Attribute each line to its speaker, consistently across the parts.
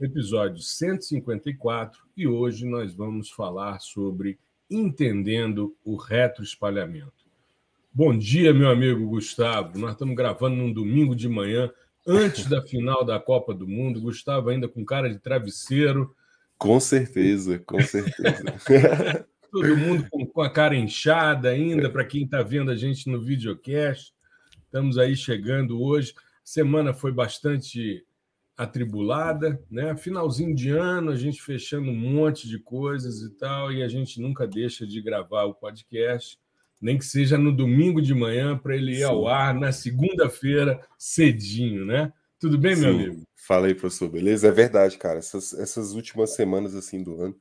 Speaker 1: episódio 154, e hoje nós vamos falar sobre entendendo o retroespalhamento. Bom dia, meu amigo Gustavo. Nós estamos gravando num domingo de manhã, antes da final da Copa do Mundo. Gustavo ainda com cara de travesseiro.
Speaker 2: Com certeza, com certeza.
Speaker 1: Todo mundo com a cara inchada ainda, para quem está vendo a gente no videocast. Estamos aí chegando hoje. A semana foi bastante atribulada, né? Finalzinho de ano, a gente fechando um monte de coisas e tal, e a gente nunca deixa de gravar o podcast, nem que seja no domingo de manhã para ele ir Sim. ao ar na segunda-feira cedinho, né? Tudo bem, Sim. meu amigo?
Speaker 2: Fala aí, professor, beleza? É verdade, cara. Essas, essas últimas semanas assim do ano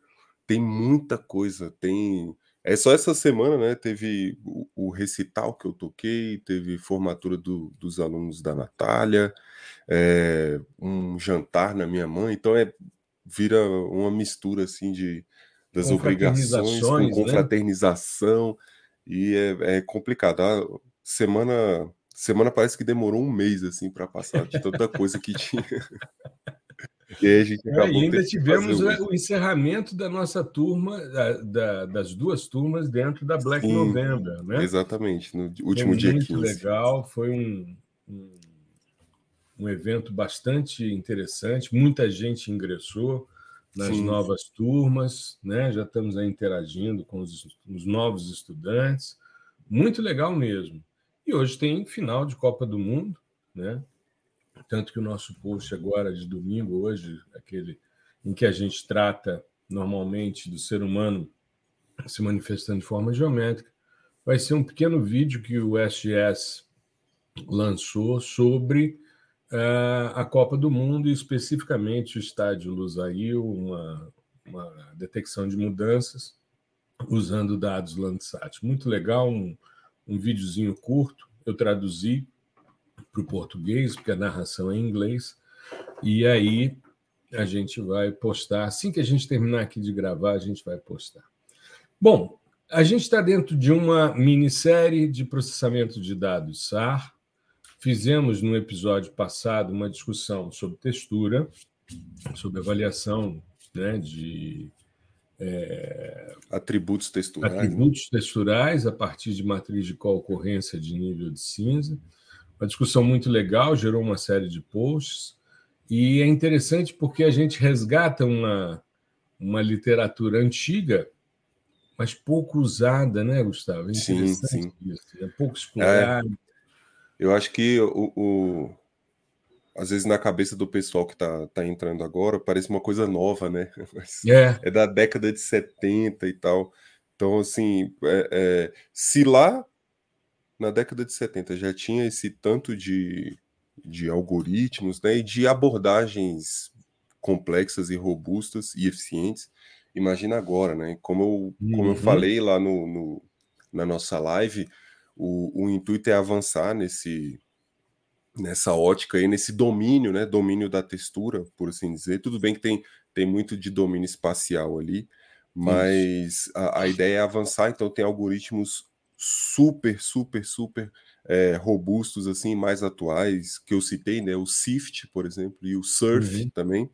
Speaker 2: tem muita coisa, tem é só essa semana, né? Teve o, o recital que eu toquei, teve formatura do, dos alunos da Natália, é, um jantar na minha mãe, então é vira uma mistura assim de das obrigações com né? confraternização né? e é, é complicado. A semana semana parece que demorou um mês assim para passar de tanta coisa que tinha.
Speaker 1: E, a gente é, e ainda tivemos o encerramento da nossa turma, da, da, das duas turmas dentro da Black Sim, November, né?
Speaker 2: Exatamente, no último foi dia
Speaker 1: muito
Speaker 2: 15.
Speaker 1: legal, foi um, um, um, evento bastante interessante, muita gente ingressou nas Sim. novas turmas, né? Já estamos aí interagindo com os, os novos estudantes, muito legal mesmo. E hoje tem final de Copa do Mundo, né? Tanto que o nosso post agora de domingo, hoje, aquele em que a gente trata normalmente do ser humano se manifestando de forma geométrica, vai ser um pequeno vídeo que o SGS lançou sobre a Copa do Mundo e especificamente o estádio Lusail, uma, uma detecção de mudanças usando dados Landsat. Muito legal, um, um videozinho curto, eu traduzi, para o português, porque a narração é em inglês. E aí a gente vai postar. Assim que a gente terminar aqui de gravar, a gente vai postar. Bom, a gente está dentro de uma minissérie de processamento de dados SAR. Fizemos no episódio passado uma discussão sobre textura, sobre avaliação né, de
Speaker 2: é, atributos texturais.
Speaker 1: Atributos texturais a partir de matriz de concorrência de nível de cinza. Uma discussão muito legal, gerou uma série de posts, e é interessante porque a gente resgata uma, uma literatura antiga, mas pouco usada, né, Gustavo? É
Speaker 2: sim, sim.
Speaker 1: Isso, é pouco explorado.
Speaker 2: Eu acho que o, o, às vezes na cabeça do pessoal que está tá entrando agora parece uma coisa nova, né?
Speaker 1: É.
Speaker 2: é da década de 70 e tal. Então, assim, é, é, se lá na década de 70 já tinha esse tanto de, de algoritmos né, e de abordagens complexas e robustas e eficientes. Imagina agora, né? Como eu, uhum. como eu uhum. falei lá no, no, na nossa live, o, o intuito é avançar nesse, nessa ótica aí, nesse domínio, né? Domínio da textura, por assim dizer. Tudo bem que tem, tem muito de domínio espacial ali, mas a, a, ideia é avançar, então tem algoritmos super, super, super é, robustos, assim, mais atuais, que eu citei, né? O SIFT, por exemplo, e o SURF uhum. também.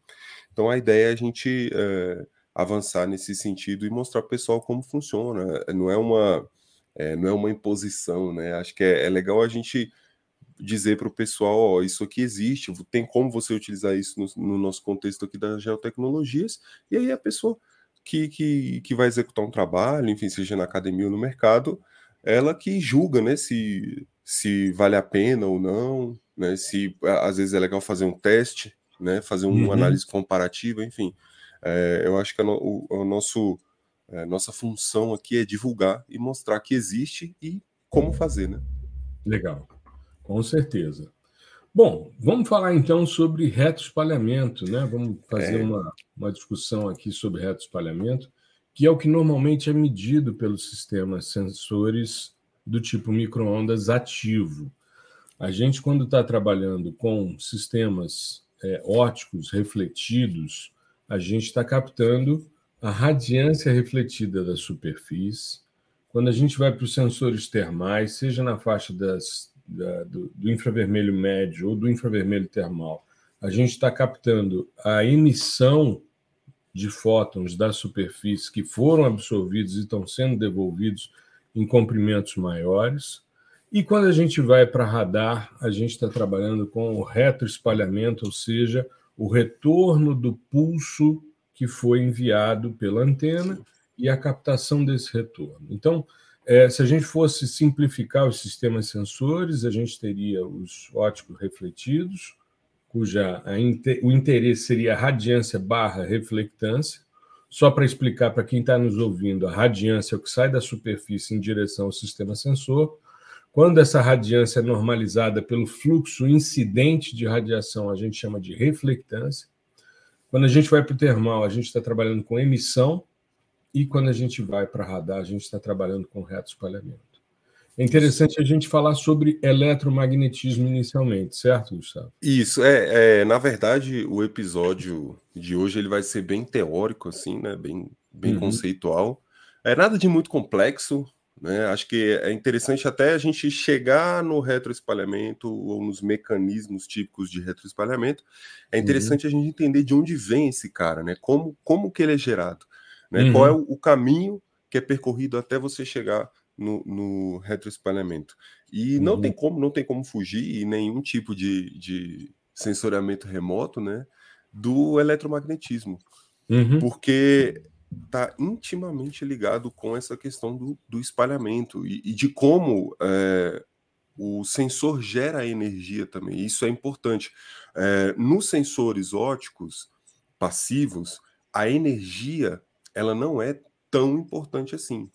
Speaker 2: Então a ideia é a gente é, avançar nesse sentido e mostrar para o pessoal como funciona. Não é uma, é, não é uma imposição, né? Acho que é, é legal a gente dizer para o pessoal, ó, isso aqui existe, tem como você utilizar isso no, no, nosso contexto aqui das geotecnologias, e aí a pessoa que, que, que vai executar um trabalho, enfim, seja na academia ou no mercado, ela que julga, né, se, se vale a pena ou não, né, se às vezes é legal fazer um teste, né, fazer uma uhum. análise comparativa, enfim. É, eu acho que a, o, a nosso, a é, nossa função aqui é divulgar e mostrar que existe e como fazer, né?
Speaker 1: Legal, com certeza. Bom, vamos falar então sobre reto espalhamento, né? Vamos fazer é. uma, uma discussão aqui sobre reto espalhamento que é o que normalmente é medido pelos sistemas sensores do tipo microondas ativo. A gente, quando está trabalhando com sistemas é, óticos refletidos, a gente está captando a radiância refletida da superfície. Quando a gente vai para os sensores termais, seja na faixa das, da, do, do infravermelho médio ou do infravermelho termal, a gente está captando a emissão de fótons da superfície que foram absorvidos e estão sendo devolvidos em comprimentos maiores. E quando a gente vai para radar, a gente está trabalhando com o retroespalhamento, ou seja, o retorno do pulso que foi enviado pela antena e a captação desse retorno. Então, é, se a gente fosse simplificar os sistemas sensores, a gente teria os óticos refletidos, cuja inter, o interesse seria a radiância barra reflectância. Só para explicar para quem está nos ouvindo, a radiância é o que sai da superfície em direção ao sistema sensor. Quando essa radiância é normalizada pelo fluxo incidente de radiação, a gente chama de reflectância. Quando a gente vai para o termal, a gente está trabalhando com emissão, e quando a gente vai para radar, a gente está trabalhando com reto espalhamento. É interessante a gente falar sobre eletromagnetismo inicialmente, certo, Gustavo?
Speaker 2: Isso, é, é, na verdade, o episódio de hoje ele vai ser bem teórico, assim, né? Bem, bem uhum. conceitual. É nada de muito complexo, né? Acho que é interessante até a gente chegar no retroespalhamento ou nos mecanismos típicos de retroespalhamento. É uhum. interessante uhum. a gente entender de onde vem esse cara, né? Como, como que ele é gerado, né? Uhum. Qual é o, o caminho que é percorrido até você chegar no, no retroespalhamento. E uhum. não tem como, não tem como fugir nenhum tipo de, de sensoriamento remoto, né, do eletromagnetismo, uhum. porque está intimamente ligado com essa questão do, do espalhamento e, e, de como é, o sensor gera energia também. Isso é importante. É, nos sensores óticos passivos, a energia ela não é tão importante assim.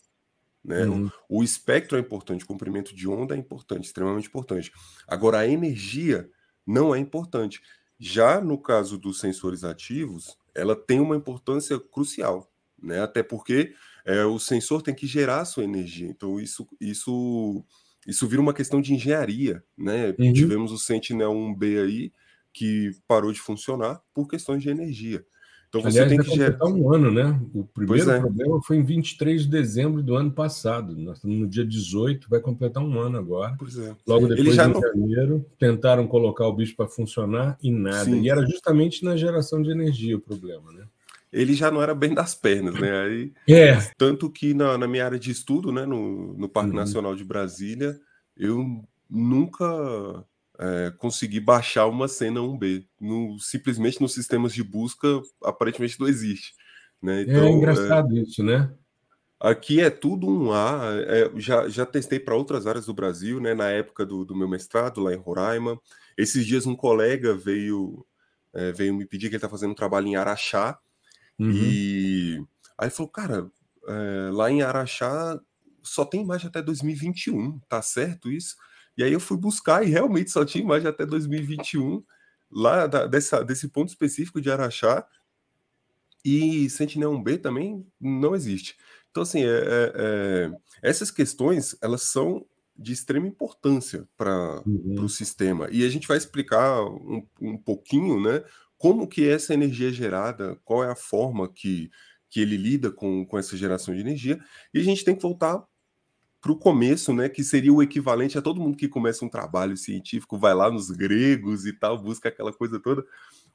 Speaker 2: Né? Uhum. O, o, espectro é importante, o comprimento de onda é importante, extremamente importante. Agora, a energia não é importante. Já no caso dos sensores ativos, ela tem uma importância crucial, né? até porque é, o sensor tem que gerar a sua energia. Então, isso, isso, isso vira uma questão de engenharia. Né? Uhum. Tivemos o Sentinel-1B aí, que parou de funcionar por questões de energia.
Speaker 1: Então você Aliás, tem que gerar um ano, né? O primeiro é. problema foi em 23 de dezembro do ano passado. Nós estamos no dia 18, vai completar um ano agora. Pois é. Logo depois, em não... janeiro, tentaram colocar o bicho para funcionar e nada. Sim. E era justamente na geração de energia o problema, né?
Speaker 2: Ele já não era bem das pernas, né? Aí,
Speaker 1: é.
Speaker 2: Tanto que na, na minha área de estudo, né, no, no Parque uhum. Nacional de Brasília, eu nunca é, conseguir baixar uma cena 1B. No, simplesmente nos sistemas de busca, aparentemente não existe. Né?
Speaker 1: É então, é engraçado é, isso, né?
Speaker 2: Aqui é tudo um A. É, já, já testei para outras áreas do Brasil, né? Na época do, do meu mestrado, lá em Roraima. Esses dias um colega veio, é, veio me pedir que ele está fazendo um trabalho em Araxá. Uhum. E aí falou, cara, é, lá em Araxá só tem imagem até 2021, tá certo isso? E aí eu fui buscar e realmente só tinha imagem até 2021, lá da, dessa, desse ponto específico de Araxá. E Sentinel-1B também não existe. Então, assim, é, é, é, essas questões, elas são de extrema importância para uhum. o sistema. E a gente vai explicar um, um pouquinho, né, como que essa energia é gerada, qual é a forma que, que ele lida com, com essa geração de energia. E a gente tem que voltar para o começo, né, que seria o equivalente a todo mundo que começa um trabalho científico, vai lá nos gregos e tal, busca aquela coisa toda.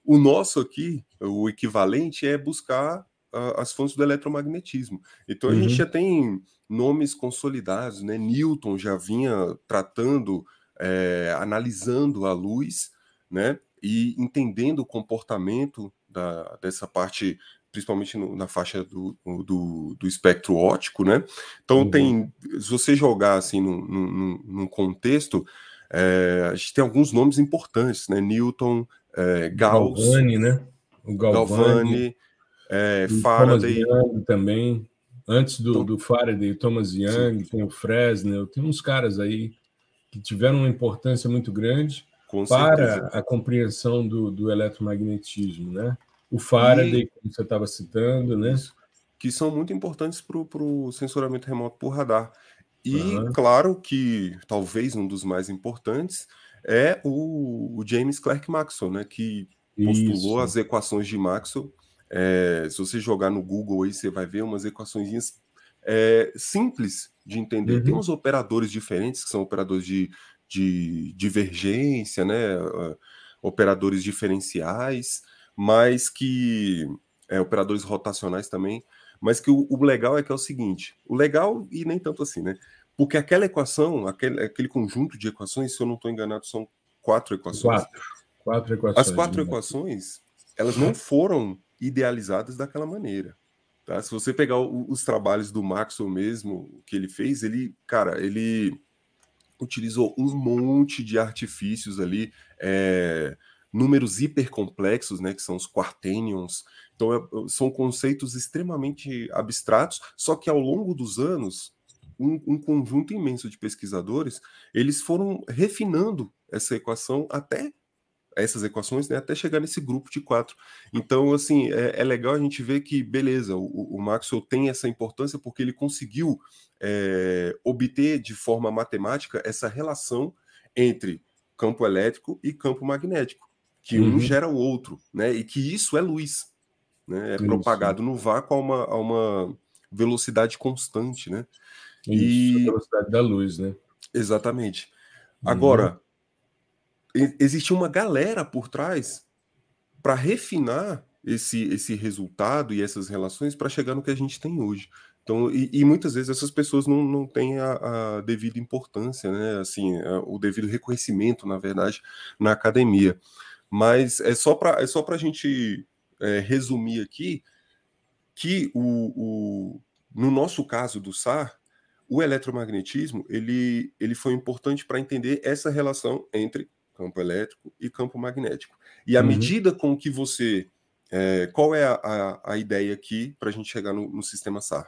Speaker 2: O nosso aqui, o equivalente é buscar uh, as fontes do eletromagnetismo. Então a uhum. gente já tem nomes consolidados, né? Newton já vinha tratando, é, analisando a luz, né? E entendendo o comportamento da, dessa parte principalmente no, na faixa do, do, do, espectro óptico, né? Então uhum. tem, se você jogar assim num, num, num contexto, é, a gente tem alguns nomes importantes, né? Newton, é, Gauss,
Speaker 1: Galvani, né?
Speaker 2: O Galvani, Galvani é, Faraday
Speaker 1: também. Antes do, então, do Faraday, Thomas Young, sim. tem o Fresnel, tem uns caras aí que tiveram uma importância muito grande para a compreensão do, do eletromagnetismo, né? O Faraday, e... como você estava citando, né?
Speaker 2: que são muito importantes para o sensoramento remoto por radar. E uhum. claro que talvez um dos mais importantes é o, o James Clerk Maxwell, né, que postulou Isso. as equações de Maxwell. É, se você jogar no Google aí, você vai ver umas equações é, simples de entender. Uhum. Tem uns operadores diferentes, que são operadores de, de divergência, né, operadores diferenciais, mas que. É, operadores rotacionais também, mas que o, o, legal é que é o seguinte: o legal, e nem tanto assim, né? Porque aquela equação, aquele, aquele conjunto de equações, se eu não estou enganado, são quatro equações.
Speaker 1: Quatro. Quatro equações.
Speaker 2: As quatro equações, elas não foram idealizadas daquela maneira. Tá? Se você pegar o, os trabalhos do Maxwell mesmo, que ele fez, ele, cara, ele utilizou um monte de artifícios ali, é, números hipercomplexos, né, que são os quaternions. Então, é, são conceitos extremamente abstratos, só que ao longo dos anos, um, um, conjunto imenso de pesquisadores, eles foram refinando essa equação até essas equações, né, até chegar nesse grupo de quatro. Então, assim, é, é legal a gente ver que, beleza, o, o, Maxwell tem essa importância porque ele conseguiu é, obter de forma matemática essa relação entre campo elétrico e campo magnético, que uhum. um gera o outro, né, e que isso é luz, né, é isso. propagado no vácuo a uma, a uma velocidade constante, né.
Speaker 1: Isso, e... a velocidade da luz, né?
Speaker 2: Exatamente. Uhum. Agora, existe uma galera por trás para refinar esse, esse resultado e essas relações para chegar no que a gente tem hoje. Então, e, e muitas vezes essas pessoas não, não têm a, a devida importância, né? Assim, a, o devido reconhecimento, na verdade, na academia. Mas é só para é só a gente é, resumir aqui que o, o, no nosso caso do SAR, o eletromagnetismo ele, ele foi importante para entender essa relação entre campo elétrico e campo magnético. E à uhum. medida com que você. É, qual é a, a, a, ideia aqui para a gente chegar no, no sistema SAR?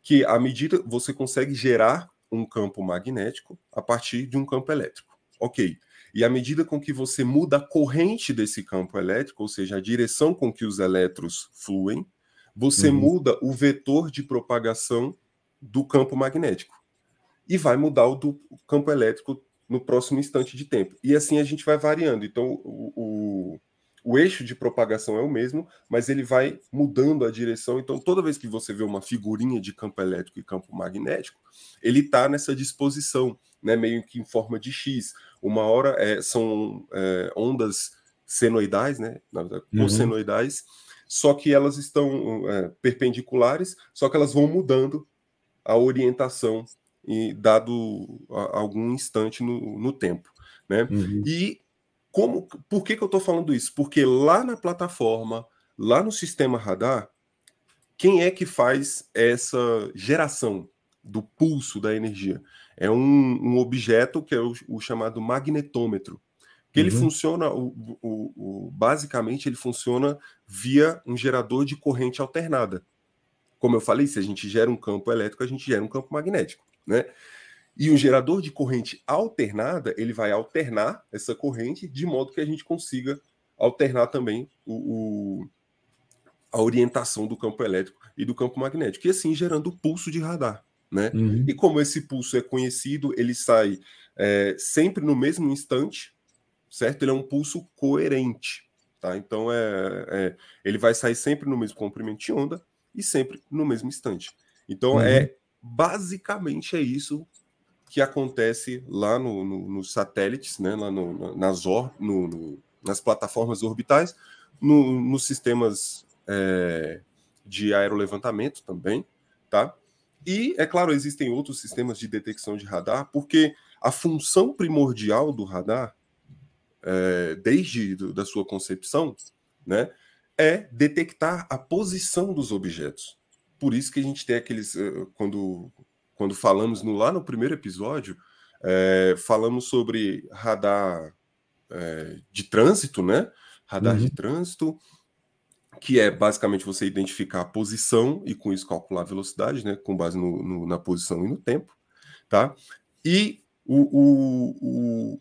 Speaker 2: Que à medida você consegue gerar um campo magnético a partir de um campo elétrico. Ok. E à medida com que você muda a corrente desse campo elétrico, ou seja, a direção com que os elétrons fluem, você uhum. muda o vetor de propagação do campo magnético. E vai mudar o do campo elétrico no próximo instante de tempo. E assim a gente vai variando. Então, o, o, o, eixo de propagação é o mesmo, mas ele vai mudando a direção. Então, toda vez que você vê uma figurinha de campo elétrico e campo magnético, ele está nessa disposição, né, meio que em forma de X. Uma hora é, são é, ondas senoidais, né, uhum. cosenoidais, só que elas estão é, perpendiculares, só que elas vão mudando a orientação e dado a, algum instante no, no tempo, né? Uhum. E como, por que, que eu estou falando isso? Porque lá na plataforma, lá no sistema radar, quem é que faz essa geração do pulso da energia? É um, um objeto que é o, o chamado magnetômetro, que uhum. ele funciona, o, o, o, basicamente ele funciona via um gerador de corrente alternada. Como eu falei, se a gente gera um campo elétrico, a gente gera um campo magnético né? E o gerador de corrente alternada, ele vai alternar essa corrente de modo que a gente consiga alternar também o, o a orientação do campo elétrico e do campo magnético, e assim gerando o pulso de radar. Né? Uhum. E como esse pulso é conhecido, ele sai é, sempre no mesmo instante, certo? Ele é um pulso coerente, tá? Então é, é, ele vai sair sempre no mesmo comprimento de onda e sempre no mesmo instante. Então é uhum. é basicamente é isso que acontece lá no, no, nos satélites, né, lá no, nas, or, nas plataformas orbitais, nos sistemas é, de aerolevantamento também, tá? E, é claro, existem outros sistemas de detecção de radar, porque a função primordial do radar, é, desde do, da sua concepção, né, é detectar a posição dos objetos por isso que a gente tem aqueles. Eh, quando, quando falamos no, lá no primeiro episódio, é, falamos sobre radar é, de trânsito, né? Radar uhum. de trânsito, que é basicamente você identificar a posição e com isso calcular a velocidade, né? Com base no, no, na posição e no tempo, tá? E o, o, o,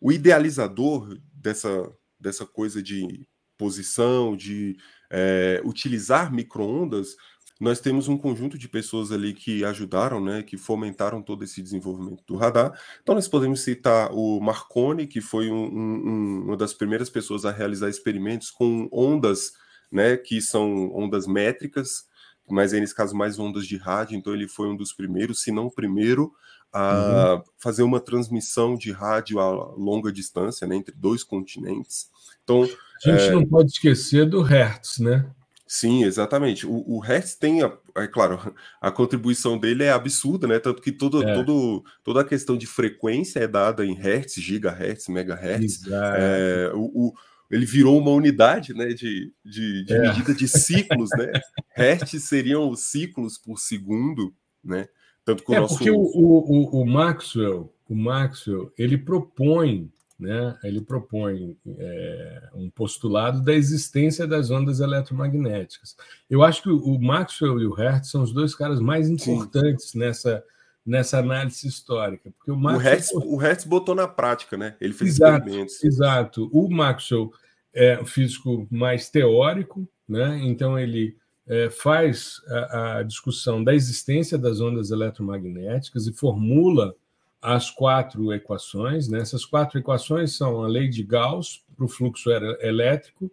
Speaker 2: o idealizador dessa, dessa coisa de posição, de é, utilizar microondas, nós temos um conjunto de pessoas ali que ajudaram, né, que fomentaram todo esse desenvolvimento do radar. Então, nós podemos citar o Marconi, que foi um, um, uma das primeiras pessoas a realizar experimentos com ondas, né, que são ondas métricas, mas aí, nesse caso, mais ondas de rádio. Então, ele foi um dos primeiros, se não o primeiro, a uhum. fazer uma transmissão de rádio a longa distância, né, entre dois continentes. Então,
Speaker 1: a gente é... não pode esquecer do Hertz, né?
Speaker 2: Sim, exatamente. O, o Hertz tem, a, é claro, a contribuição dele é absurda, né? Tanto que todo, é. todo, toda a questão de frequência é dada em Hertz, gigahertz, megahertz. É, o, o, ele virou uma unidade né, de, de, de é. medida de ciclos, né? Hertz seriam os ciclos por segundo, né?
Speaker 1: Tanto que o é, nosso... porque o, o, o Maxwell, o Maxwell, ele propõe né, ele propõe é, um postulado da existência das ondas eletromagnéticas. Eu acho que o Maxwell e o Hertz são os dois caras mais importantes nessa, nessa análise histórica. Porque o, Maxwell,
Speaker 2: o, Hertz, o Hertz botou na prática, né? Ele fez
Speaker 1: exato,
Speaker 2: experimentos.
Speaker 1: Exato. O Maxwell é um físico mais teórico, né? então ele é, faz a, a discussão da existência das ondas eletromagnéticas e formula as quatro equações. Né? Essas quatro equações são a lei de Gauss para o fluxo elétrico,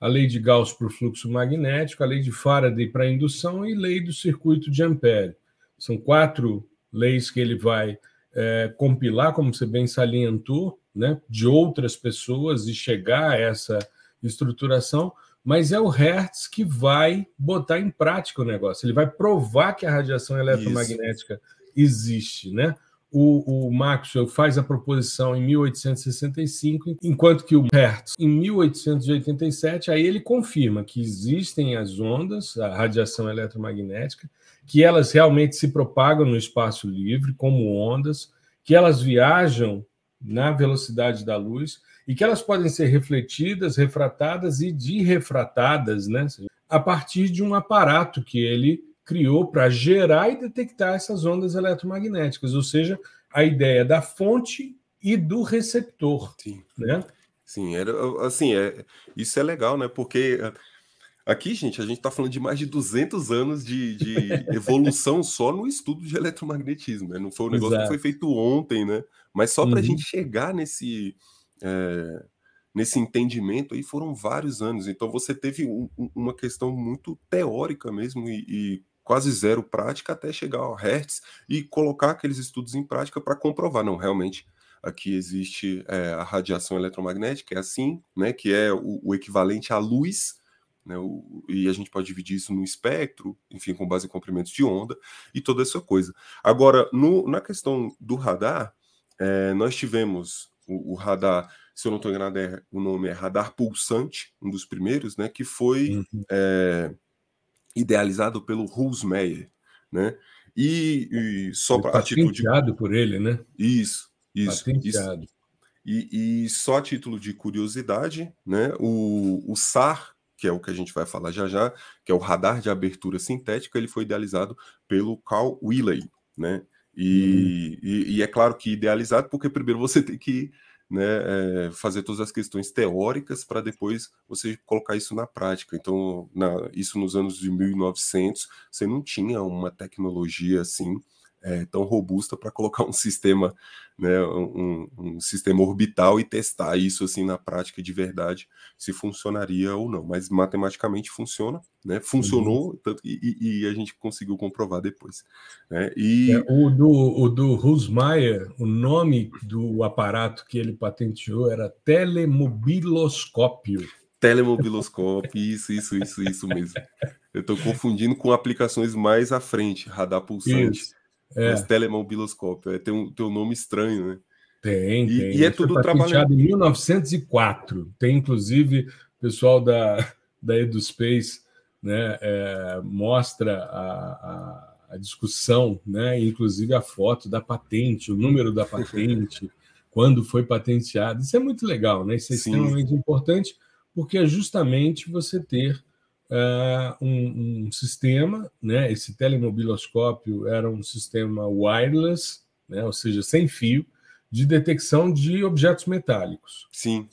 Speaker 1: a lei de Gauss para o fluxo magnético, a lei de Faraday para a indução e lei do circuito de Ampere. São quatro leis que ele vai é, compilar, como você bem salientou, né, de outras pessoas e chegar a essa estruturação, mas é o Hertz que vai botar em prática o negócio. Ele vai provar que a radiação eletromagnética Isso. existe, né? O, o Maxwell faz a proposição em 1865, enquanto que o Hertz, em 1887, aí ele confirma que existem as ondas, a radiação eletromagnética, que elas realmente se propagam no espaço livre como ondas, que elas viajam na velocidade da luz e que elas podem ser refletidas, refratadas e direfratadas, né? A partir de um aparato que ele criou para gerar e detectar essas ondas eletromagnéticas, ou seja, a ideia da fonte e do receptor.
Speaker 2: Sim.
Speaker 1: Né?
Speaker 2: Sim, era assim, é, isso é legal, né? Porque aqui, gente, a gente está falando de mais de 200 anos de, de evolução só no estudo de eletromagnetismo. Né? Não foi um negócio Exato. que foi feito ontem, né? Mas só para a uhum. gente chegar nesse. É, nesse entendimento aí foram vários anos. Então você teve um, uma questão muito teórica mesmo e, e quase zero prática até chegar ao Hertz e colocar aqueles estudos em prática para comprovar, não, realmente aqui existe é, a radiação eletromagnética, é assim, né, que é o, o equivalente à luz, né, o, e a gente pode dividir isso no espectro, enfim, com base em comprimentos de onda e toda essa coisa. Agora, no, na questão do radar, é, nós tivemos o, o, radar, se eu não estou enganado, é, o nome é radar pulsante, um dos primeiros, né, que foi uhum. é, idealizado pelo Meyer, né? E, e só para a título de
Speaker 1: por ele, né?
Speaker 2: Isso, isso, Patenteado. isso. E, e, só a título de curiosidade, né? O, o SAR, que é o que a gente vai falar já já, que é o radar de abertura sintética, ele foi idealizado pelo Carl Willey, né? E, uhum. e, e, é claro que idealizado, porque primeiro você tem que né, é, fazer todas as questões teóricas para depois você colocar isso na prática. Então, na, isso nos anos de 1900, você não tinha uma tecnologia assim é, tão robusta para colocar um sistema, né, um, um, sistema orbital e testar isso assim na prática de verdade, se funcionaria ou não. Mas matematicamente funciona, né? Funcionou uhum. tanto, e, e, a gente conseguiu comprovar depois. Né? E...
Speaker 1: É, o do, o do Husmeier, o nome do aparato que ele patenteou era telemobiloscópio.
Speaker 2: Telemobiloscópio, isso, isso, isso, isso mesmo. Eu estou confundindo com aplicações mais à frente, radar pulsante. Isso. É. Mas telemobiloscópio, é, tem, um, tem um nome estranho, né?
Speaker 1: Tem, e, tem. E é tudo trabalhado. em 1904. Tem, inclusive, o pessoal da, da EduSpace né, é, mostra a, a, a, discussão, né, inclusive a foto da patente, o número da patente, quando foi patenteado. Isso é muito legal, né? Isso é Sim. extremamente importante, porque é justamente você ter uh, um, um, sistema, né? Esse telemobiloscópio era um sistema wireless, né? Ou seja, sem fio, de detecção de objetos metálicos.
Speaker 2: Sim.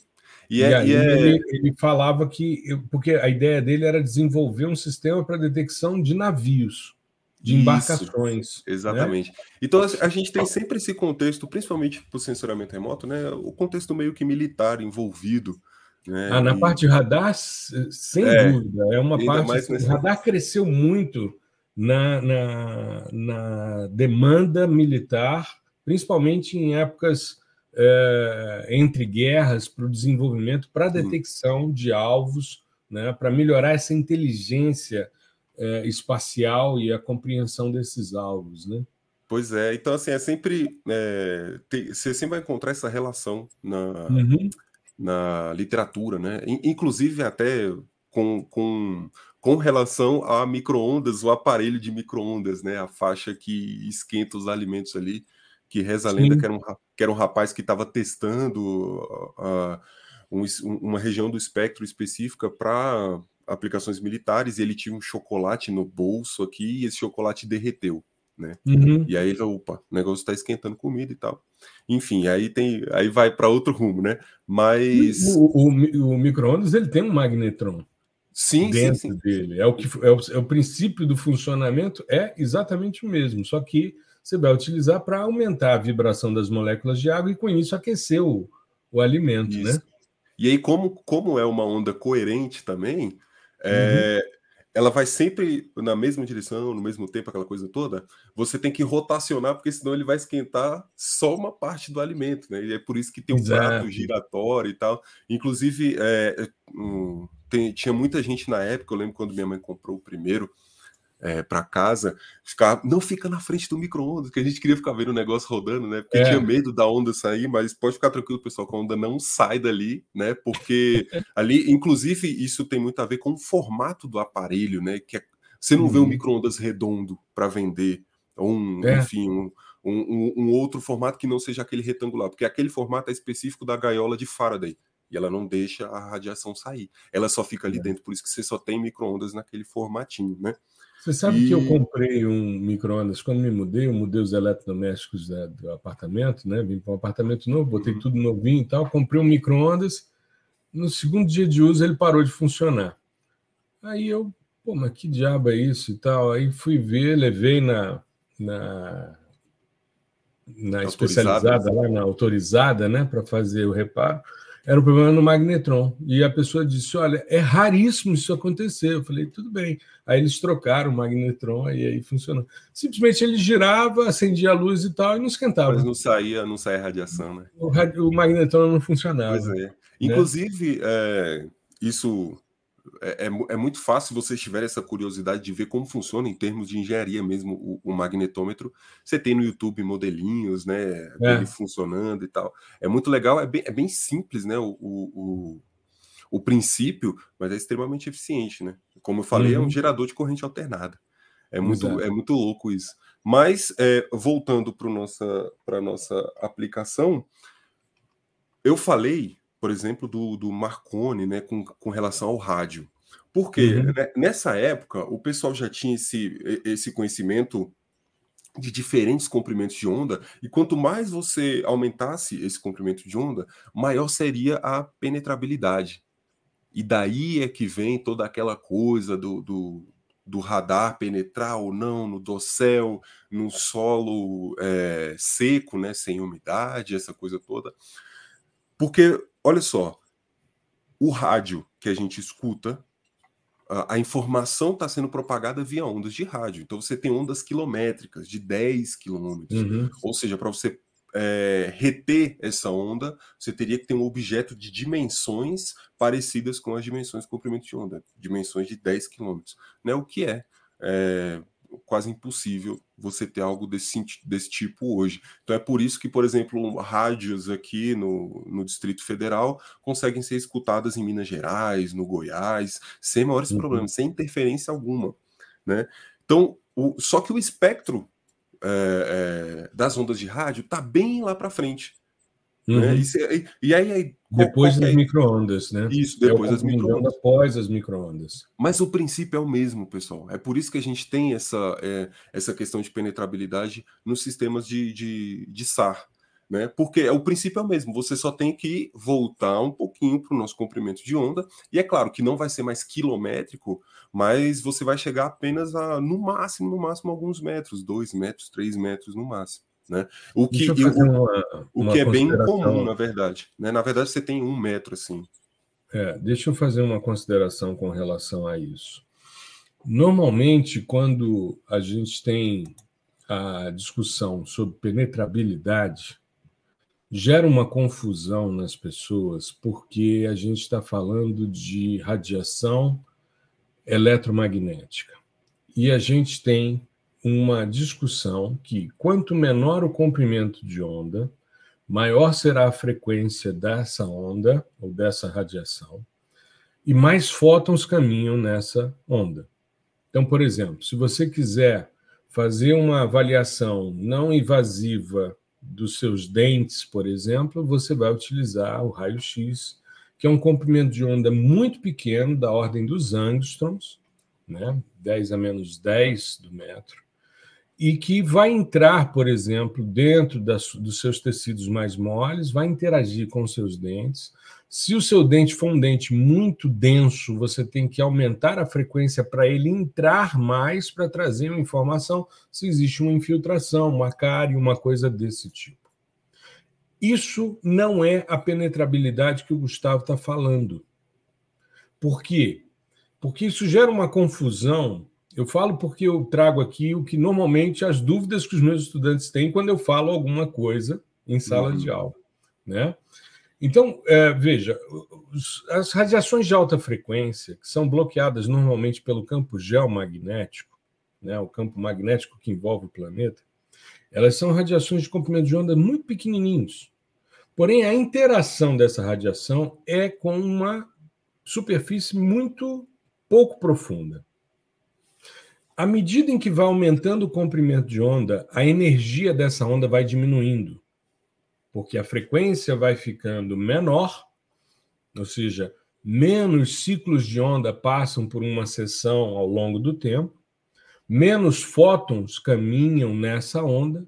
Speaker 1: E, é, e aí e é... ele, ele, falava que. Porque a ideia dele era desenvolver um sistema para detecção de navios, de Isso, embarcações.
Speaker 2: Né? Exatamente. Né? Então a gente tem sempre esse contexto, principalmente para o sensoramento remoto, né? O contexto meio que militar envolvido. Né?
Speaker 1: Ah, na e... parte de radar, sem é, dúvida. É uma parte. Mais nesse... O radar cresceu muito na, na, na demanda militar, principalmente em épocas é, entre guerras para o desenvolvimento, para a detecção de alvos, né, para melhorar essa inteligência é, espacial e a compreensão desses alvos. Né?
Speaker 2: Pois é, então assim, é sempre. É, tem, você sempre vai encontrar essa relação na, uhum. Na literatura, né? Inclusive até com, com, com relação a microondas, o aparelho de microondas, né? A faixa que esquenta os alimentos ali que reza a lenda que era, um, que era um rapaz que estava testando uh, um, uma região do espectro específica para aplicações militares e ele tinha um chocolate no bolso aqui e esse chocolate derreteu, né? Uhum. E aí ele, opa, o negócio está esquentando comida e tal. Enfim, aí tem, aí vai para outro rumo, né? Mas
Speaker 1: o, o, o microondas ele tem um magnetron.
Speaker 2: Sim,
Speaker 1: dentro
Speaker 2: sim, sim.
Speaker 1: dele. É o que é o, é o princípio do funcionamento é exatamente o mesmo, só que você vai utilizar para aumentar a vibração das moléculas de água e com isso aquecer o, o alimento, né? isso. né?
Speaker 2: E aí, como, como é uma onda coerente também, é, uhum. Ela vai sempre na mesma direção, no mesmo tempo, aquela coisa toda, você tem que rotacionar, porque senão ele vai esquentar só uma parte do alimento, né? E é por isso que tem um Exato. prato giratório e tal. Inclusive, é, um, tem, tinha muita gente na época, eu lembro quando minha mãe comprou o primeiro, é, para casa, ficar, não fica na frente do micro-ondas, que a gente queria ficar vendo o negócio rodando, né? Porque é. tinha medo da onda sair, mas pode ficar tranquilo, pessoal, que a onda não sai dali, né? Porque ali, inclusive, isso tem muito a ver com o formato do aparelho, né? Que é, você não uhum. vê um uhum. micro-ondas redondo para vender, ou um, é. enfim, um, um, um, outro formato que não seja aquele retangular, porque aquele formato é específico da gaiola de Faraday. E ela não deixa a radiação sair. Ela só fica ali é. dentro, por isso que você só tem micro-ondas naquele formatinho, né?
Speaker 1: Você sabe e... que eu comprei um micro-ondas quando me mudei, eu mudei os eletrodomésticos da, do apartamento, né? Vim para um apartamento novo, botei uhum. tudo novinho e tal, comprei um micro-ondas. No segundo dia de uso ele parou de funcionar. Aí eu, pô, mas que diabo é isso e tal? Aí fui ver, levei na, na, na especializada, lá na autorizada, né, para fazer o reparo era um problema no magnetron. E a pessoa disse: Olha, é raríssimo isso acontecer. Eu falei: Tudo bem. Aí eles trocaram o magnetron e aí funcionou. Simplesmente ele girava, acendia a luz e tal, e não esquentava.
Speaker 2: Mas não saía, não saía radiação, né?
Speaker 1: O, o magnetron não funcionava.
Speaker 2: Pois é. Né? Inclusive, é, isso é, é, é, muito fácil se vocês tiverem essa curiosidade de ver como funciona em termos de engenharia mesmo o, o magnetômetro. Você tem no YouTube modelinhos, né? É. Ele funcionando e tal. É muito legal, é bem, é bem simples, né? O, o, o, princípio, mas é extremamente eficiente, né? Como eu falei, uhum. é um uhum. gerador de corrente alternada. É muito, é muito louco isso. Mas, é, voltando para nossa, a nossa aplicação, eu falei por exemplo, do, do Marconi, né, com, com relação ao rádio. Porque uhum. né, nessa época o pessoal já tinha esse, esse conhecimento de diferentes comprimentos de onda, e quanto mais você aumentasse esse comprimento de onda, maior seria a penetrabilidade. E daí é que vem toda aquela coisa do, do, do radar penetrar ou não no dossel, no solo é, seco, né, sem umidade, essa coisa toda. Porque Olha só, o rádio que a gente escuta, a, a informação está sendo propagada via ondas de rádio. Então você tem ondas quilométricas de 10 quilômetros. Uhum. Ou seja, para você é, reter essa onda, você teria que ter um objeto de dimensões parecidas com as dimensões do comprimento de onda, dimensões de 10 quilômetros. Né? O que é, é quase impossível você ter algo desse, desse tipo hoje. Então é por isso que, por exemplo, rádios aqui no, no Distrito Federal conseguem ser escutadas em Minas Gerais, no Goiás, sem maiores uhum. problemas, sem interferência alguma. Né? Então, o, só que o espectro é, é, das ondas de rádio está bem lá para frente. Né? Uhum. Né? E, e, aí,
Speaker 1: depois das microondas, né?
Speaker 2: Isso, depois é das microondas.
Speaker 1: Após as microondas.
Speaker 2: Mas o princípio é o mesmo, pessoal. É por isso que a gente tem essa, é, essa questão de penetrabilidade nos sistemas de, de, de SAR. né? Porque o princípio é o mesmo, você só tem que voltar um pouquinho para o nosso comprimento de onda, e é claro que não vai ser mais quilométrico, mas você vai chegar apenas a, no máximo, no máximo, alguns metros, dois metros, três metros no máximo. Né? O que, o, uma, o que é bem comum, na verdade. Né? Na verdade, você tem um metro assim.
Speaker 1: É, deixa eu fazer uma consideração com relação a isso. Normalmente, quando a gente tem a discussão sobre penetrabilidade, gera uma confusão nas pessoas, porque a gente está falando de radiação eletromagnética. E a gente tem uma discussão que quanto menor o comprimento de onda, maior será a frequência dessa onda ou dessa radiação, e mais fótons caminham nessa onda. Então, por exemplo, se você quiser fazer uma avaliação não invasiva dos seus dentes, por exemplo, você vai utilizar o raio-x, que é um comprimento de onda muito pequeno, da ordem dos angstroms, né? 10 a menos 10 do metro, e que vai entrar, por exemplo, dentro das, dos seus tecidos mais moles, vai interagir com os seus dentes. Se o seu dente for um dente muito denso, você tem que aumentar a frequência para ele entrar mais para trazer uma informação se existe uma infiltração, uma cárie, uma coisa desse tipo. Isso não é a penetrabilidade que o Gustavo está falando. Por quê? Porque isso gera uma confusão eu falo porque eu trago aqui o que normalmente as dúvidas que os meus estudantes têm quando eu falo alguma coisa em sala uhum. de aula, né? Então, é, veja, as radiações de alta frequência, que são bloqueadas normalmente pelo campo geomagnético, né, o campo magnético que envolve o planeta, elas são radiações de comprimento de onda muito pequenininhos. Porém, a interação dessa radiação é com uma superfície muito pouco profunda. À medida em que vai aumentando o comprimento de onda, a energia dessa onda vai diminuindo, porque a frequência vai ficando menor, ou seja, menos ciclos de onda passam por uma seção ao longo do tempo, menos fótons caminham nessa onda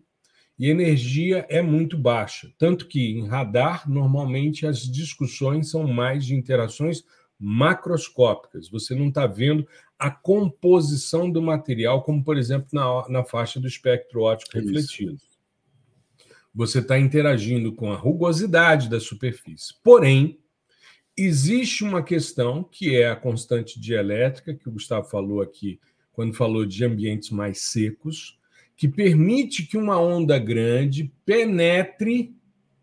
Speaker 1: e a energia é muito baixa. Tanto que em radar, normalmente as discussões são mais de interações macroscópicas. Você não está vendo a composição do material, como, por exemplo, na, na faixa do espectro óptico refletido. Você está interagindo com a rugosidade da superfície. Porém, existe uma questão que é a constante dielétrica, que o Gustavo falou aqui, quando falou de ambientes mais secos, que permite que uma onda grande penetre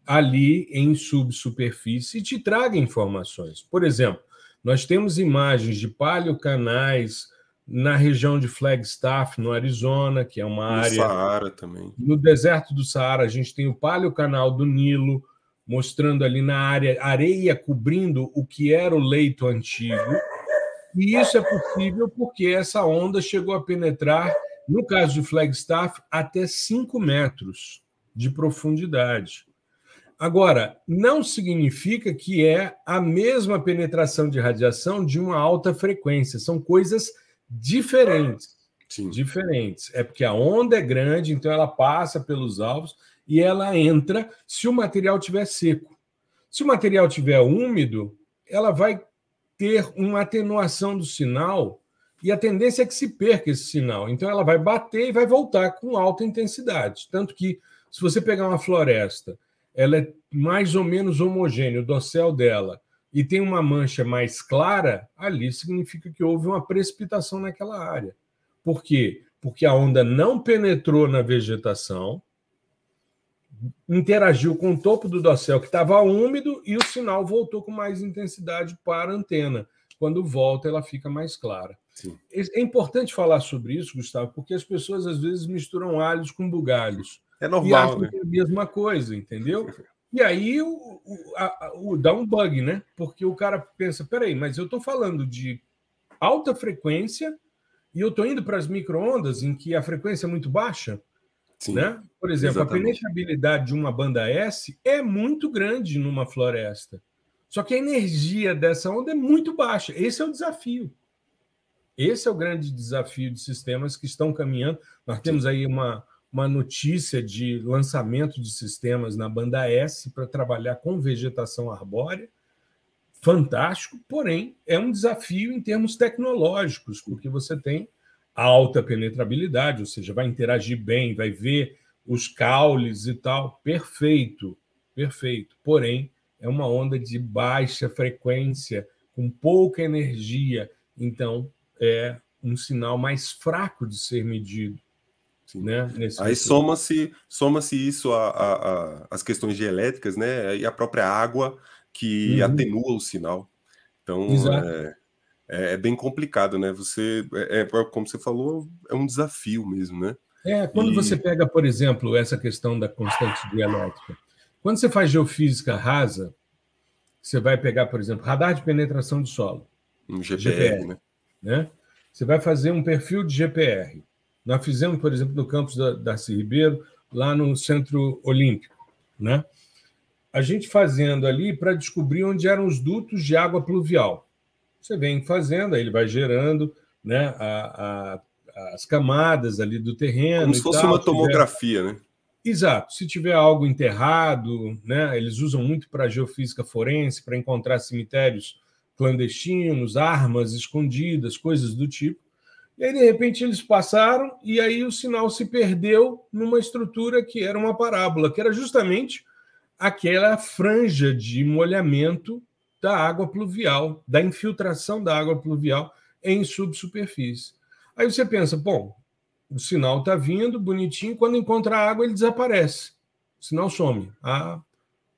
Speaker 1: ali em subsuperfície e te traga informações. Por exemplo, nós temos imagens de paleocanais na região de Flagstaff, no Arizona, que é uma no área.
Speaker 2: No Saara também.
Speaker 1: No deserto do Saara, a gente tem o paleocanal do Nilo, mostrando ali na área areia cobrindo o que era o leito antigo. E isso é possível porque essa onda chegou a penetrar, no caso de Flagstaff, até 5 metros de profundidade. Agora, não significa que é a mesma penetração de radiação de uma alta frequência. São coisas diferentes. Sim. Diferentes. É porque a onda é grande, então ela passa pelos alvos e ela entra se o material estiver seco. Se o material estiver úmido, ela vai ter uma atenuação do sinal e a tendência é que se perca esse sinal. Então ela vai bater e vai voltar com alta intensidade. Tanto que, se você pegar uma floresta ela é mais ou menos homogênea, o dossel dela, e tem uma mancha mais clara, ali significa que houve uma precipitação naquela área. Por quê? Porque a onda não penetrou na vegetação, interagiu com o topo do dossel que estava úmido e o sinal voltou com mais intensidade para a antena. Quando volta, ela fica mais clara. Sim. É importante falar sobre isso, Gustavo, porque as pessoas às vezes misturam alhos com bugalhos.
Speaker 2: É normal,
Speaker 1: e né? é a mesma coisa, entendeu? E aí o, o, a, o, dá um bug, né? Porque o cara pensa, peraí, mas eu estou falando de alta frequência e eu estou indo para as microondas em que a frequência é muito baixa, Sim, né? Por exemplo, exatamente. a penetrabilidade de uma banda S é muito grande numa floresta. Só que a energia dessa onda é muito baixa. Esse é o desafio. Esse é o grande desafio de sistemas que estão caminhando. Nós temos aí uma, uma notícia de lançamento de sistemas na banda S para trabalhar com vegetação arbórea. Fantástico, porém é um desafio em termos tecnológicos, porque você tem alta penetrabilidade, ou seja, vai interagir bem, vai ver os caules e tal. Perfeito, perfeito. Porém, é uma onda de baixa frequência, com pouca energia. Então, é um sinal mais fraco de ser medido. Né,
Speaker 2: Aí soma-se soma-se isso às questões elétricas, né? E a própria água que uhum. atenua o sinal. Então é, é, é, bem complicado, né? Você é, é, como você falou, é um desafio mesmo, né?
Speaker 1: É, quando e... você pega, por exemplo, essa questão da constante dielétrica, quando você faz geofísica rasa, você vai pegar, por exemplo, radar de penetração de solo.
Speaker 2: Um GPR, GPR né?
Speaker 1: né? Você vai fazer um perfil de GPR. Nós fizemos, por exemplo, no campus da Darcy Ribeiro, lá no Centro Olímpico. Né? A gente fazendo ali para descobrir onde eram os dutos de água pluvial. Você vem fazendo, aí ele vai gerando né, a, a, as camadas ali do terreno.
Speaker 2: Como se fosse tal, uma tomografia, tiver... né?
Speaker 1: Exato. Se tiver algo enterrado, né, eles usam muito para geofísica forense, para encontrar cemitérios clandestinos, armas escondidas, coisas do tipo. E aí, de repente, eles passaram e aí o sinal se perdeu numa estrutura que era uma parábola, que era justamente aquela franja de molhamento da água pluvial, da infiltração da água pluvial em subsuperfície. Aí você pensa, bom, o sinal está vindo bonitinho, quando encontra a água ele desaparece, o sinal some, há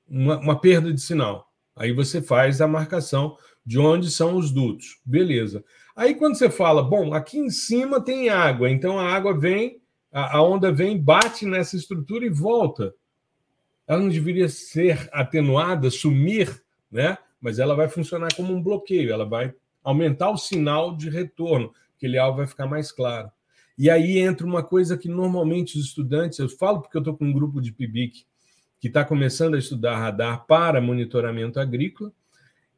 Speaker 1: uma, uma perda de sinal. Aí você faz a marcação de onde são os dutos, beleza. Aí quando você fala, bom, aqui em cima tem água, então a água vem, a, onda vem, bate nessa estrutura e volta. Ela não deveria ser atenuada, sumir, né? Mas ela vai funcionar como um bloqueio, ela vai aumentar o sinal de retorno, aquele alvo vai ficar mais claro. E aí entra uma coisa que normalmente os estudantes, eu falo porque eu estou com um grupo de PIBIC que está começando a estudar radar para monitoramento agrícola,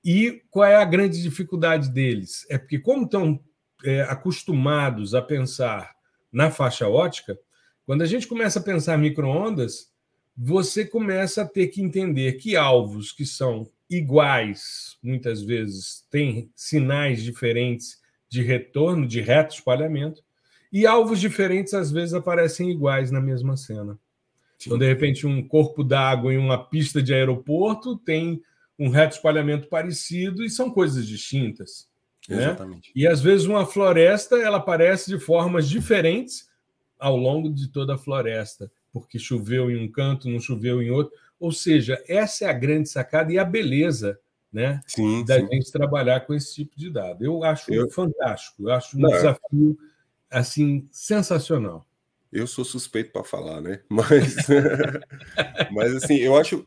Speaker 1: e qual é a grande dificuldade deles? É porque, como estão é, acostumados a pensar na faixa ótica, quando a gente começa a pensar microondas, você começa a ter que entender que alvos que são iguais, muitas vezes têm sinais diferentes de retorno, de reto espalhamento, e alvos diferentes às vezes aparecem iguais na mesma cena. Então, de repente, um corpo d'água em uma pista de aeroporto tem um reto espalhamento parecido e são coisas distintas. Né? Exatamente. Né? E às vezes uma floresta ela aparece de formas diferentes ao longo de toda a floresta, porque choveu em um canto, não choveu em outro. Ou seja, essa é a grande sacada e a beleza né, sim, da sim. gente trabalhar com esse tipo de dado. Eu acho eu... fantástico, eu acho um não, desafio assim sensacional.
Speaker 2: Eu sou suspeito para falar, né? Mas, mas assim, eu acho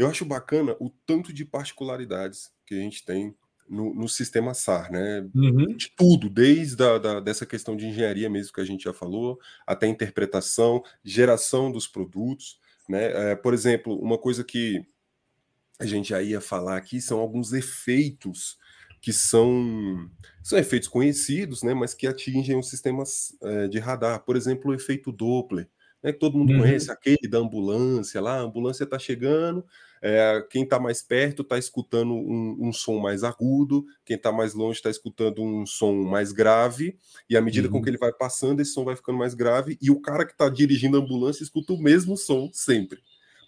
Speaker 2: eu acho bacana o tanto de particularidades que a gente tem no, no sistema SAR, né? Uhum. De tudo, desde a, da, dessa questão de engenharia mesmo que a gente já falou, até interpretação, geração dos produtos, né? É, por exemplo, uma coisa que a gente já ia falar aqui são alguns efeitos que são, são efeitos conhecidos, né? Mas que atingem os sistemas é, de radar. Por exemplo, o efeito Doppler, né? Que todo mundo uhum. conhece, aquele da ambulância lá, a ambulância está chegando é, quem está mais perto está escutando um, um, som mais agudo, quem está mais longe está escutando um som mais grave, e à medida uhum. com que ele vai passando, esse som vai ficando mais grave, e o cara que está dirigindo a ambulância escuta o mesmo som sempre.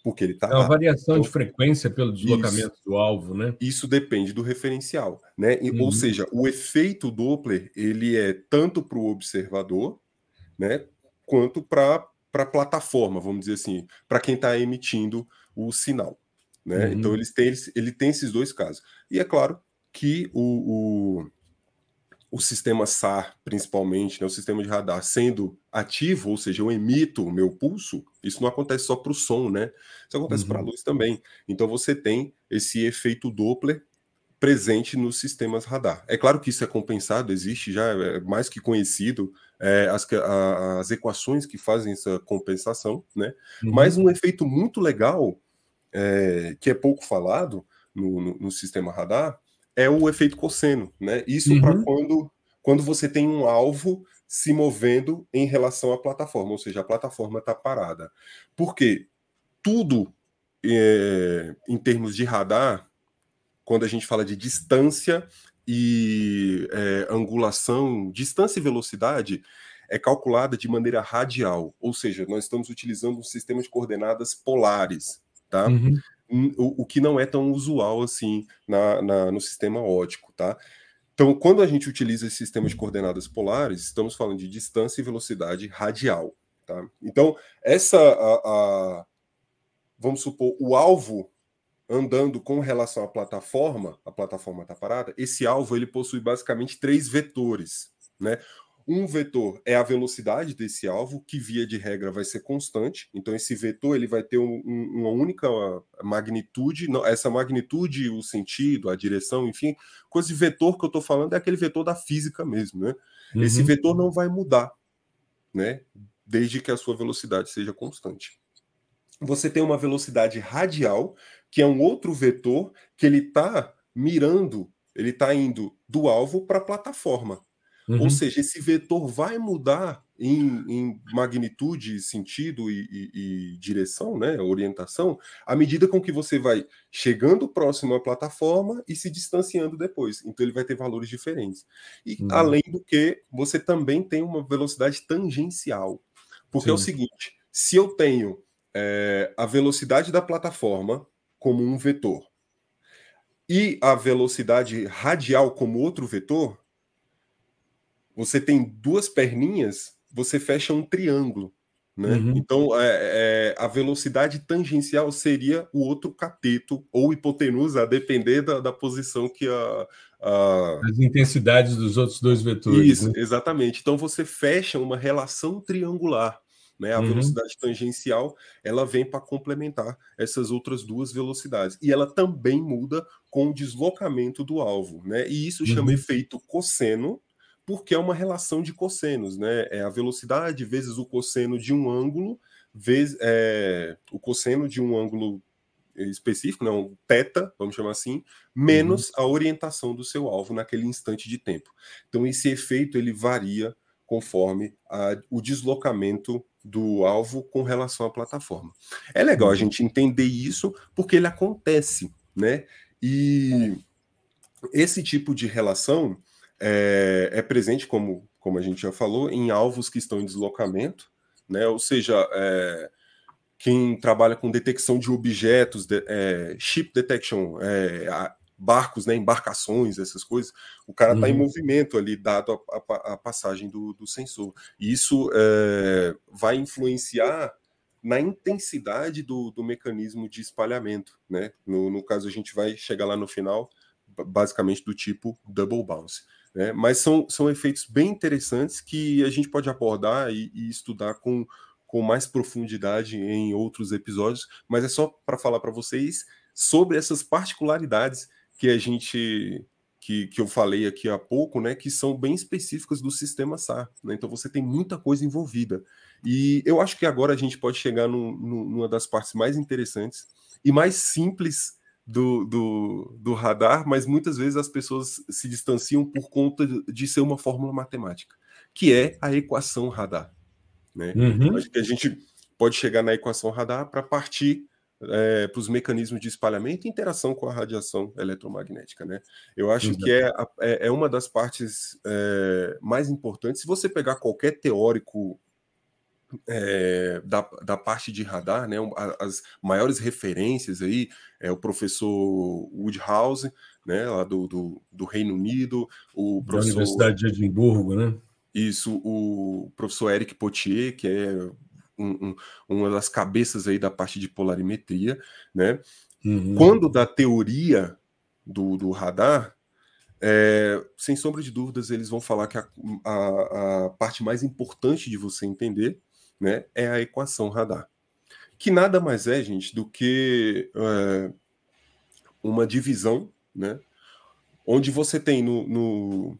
Speaker 2: Porque ele está.
Speaker 1: É uma variação então, de frequência pelo deslocamento isso, do alvo, né?
Speaker 2: Isso depende do referencial, né? Uhum. Ou seja, o efeito Doppler ele é tanto para o observador, né? Quanto para a plataforma, vamos dizer assim, para quem está emitindo o sinal. Né? Uhum. Então eles têm, eles, ele tem esses dois casos. E é claro que o, o, o sistema SAR, principalmente, né, o sistema de radar, sendo ativo, ou seja, eu emito o meu pulso, isso não acontece só para o som, né? Isso acontece uhum. para a luz também. Então você tem esse efeito Doppler presente nos sistemas radar. É claro que isso é compensado, existe já, é mais que conhecido é, as, a, as equações que fazem essa compensação, né? Uhum. Mas um efeito muito legal é, que é pouco falado no, no, no, sistema radar, é o efeito cosseno, né? Isso uhum. para quando, quando você tem um alvo se movendo em relação à plataforma, ou seja, a plataforma está parada. Porque tudo é, em termos de radar, quando a gente fala de distância e é, angulação, distância e velocidade, é calculada de maneira radial, ou seja, nós estamos utilizando um sistema de coordenadas polares, tá? Uhum. O, o, que não é tão usual assim na, na, no sistema ótico, tá? Então, quando a gente utiliza esse sistema de coordenadas polares, estamos falando de distância e velocidade radial. Tá? Então, essa, a, a, vamos supor, o alvo andando com relação à plataforma, a plataforma está parada, esse alvo ele possui basicamente três vetores. Né? Um vetor é a velocidade desse alvo, que via de regra vai ser constante. Então, esse vetor ele vai ter um, um, uma única magnitude. Não, essa magnitude, o sentido, a direção, enfim, coisa de vetor que eu estou falando é aquele vetor da física mesmo. Né? Uhum. Esse vetor não vai mudar, né? desde que a sua velocidade seja constante. Você tem uma velocidade radial, que é um outro vetor que ele está mirando, ele está indo do alvo para a plataforma. Uhum. Ou seja, esse vetor vai mudar em, em magnitude, sentido e, e, e, direção, né, orientação, à medida com que você vai chegando próximo à plataforma e se distanciando depois. Então ele vai ter valores diferentes. E uhum. além do que, você também tem uma velocidade tangencial. Porque Sim. é o seguinte: se eu tenho é, a velocidade da plataforma como um vetor e a velocidade radial como outro vetor, você tem duas perninhas, você fecha um triângulo. Né? Uhum. Então, é, é, a velocidade tangencial seria o outro cateto ou hipotenusa, a depender da, da posição que a, a,
Speaker 1: As intensidades dos outros dois vetores.
Speaker 2: Isso, né? exatamente. Então, você fecha uma relação triangular. Né? A uhum. velocidade tangencial ela vem para complementar essas outras duas velocidades. E ela também muda com o deslocamento do alvo. Né? E isso chama uhum. efeito cosseno, porque é uma relação de cossenos, né? É a velocidade vezes o cosseno de um ângulo, vezes é, o cosseno de um ângulo específico, não, né? teta, vamos chamar assim, menos uhum. a orientação do seu alvo naquele instante de tempo. Então esse efeito ele varia conforme a, o deslocamento do alvo com relação à plataforma. É legal a uhum. gente entender isso porque ele acontece, né? E esse tipo de relação é, é, presente, como, como a gente já falou, em alvos que estão em deslocamento, né? ou seja, é, quem trabalha com detecção de objetos, de, é, ship detection, é, barcos, né, embarcações, essas coisas, o cara está uhum. em movimento ali, dado a, a, a passagem do, do, sensor. E isso é, vai influenciar na intensidade do, do, mecanismo de espalhamento. Né? No, no caso, a gente vai chegar lá no final, basicamente do tipo double bounce. Né? Mas são, são efeitos bem interessantes que a gente pode abordar e, e estudar com, com mais profundidade em outros episódios, mas é só para falar para vocês sobre essas particularidades que a gente que, que eu falei aqui há pouco, né, que são bem específicas do sistema SAR. Né? Então você tem muita coisa envolvida. E eu acho que agora a gente pode chegar numa das partes mais interessantes e mais simples do, do, do radar, mas muitas vezes as pessoas se distanciam por conta de ser uma fórmula matemática, que é a equação radar. Né? Uhum. Acho que a gente pode chegar na equação radar para partir é, para os mecanismos de espalhamento e interação com a radiação eletromagnética. Né? Eu acho Exato. que é, é, é, uma das partes é, mais importantes. Se você pegar qualquer teórico é, da, da parte de radar, né, as maiores referências aí é o professor Woodhouse, né, lá do, do, do Reino Unido, o
Speaker 1: professor... Da Universidade de Edimburgo, né?
Speaker 2: Isso, o professor Eric Potier, que é um, um, uma das cabeças aí da parte de polarimetria, né? Uhum. Quando da teoria do, do radar, é, sem sombra de dúvidas, eles vão falar que a, a, a parte mais importante de você entender né, é a equação radar. Que nada mais é, gente, do que é, uma divisão, né, onde você tem no, no,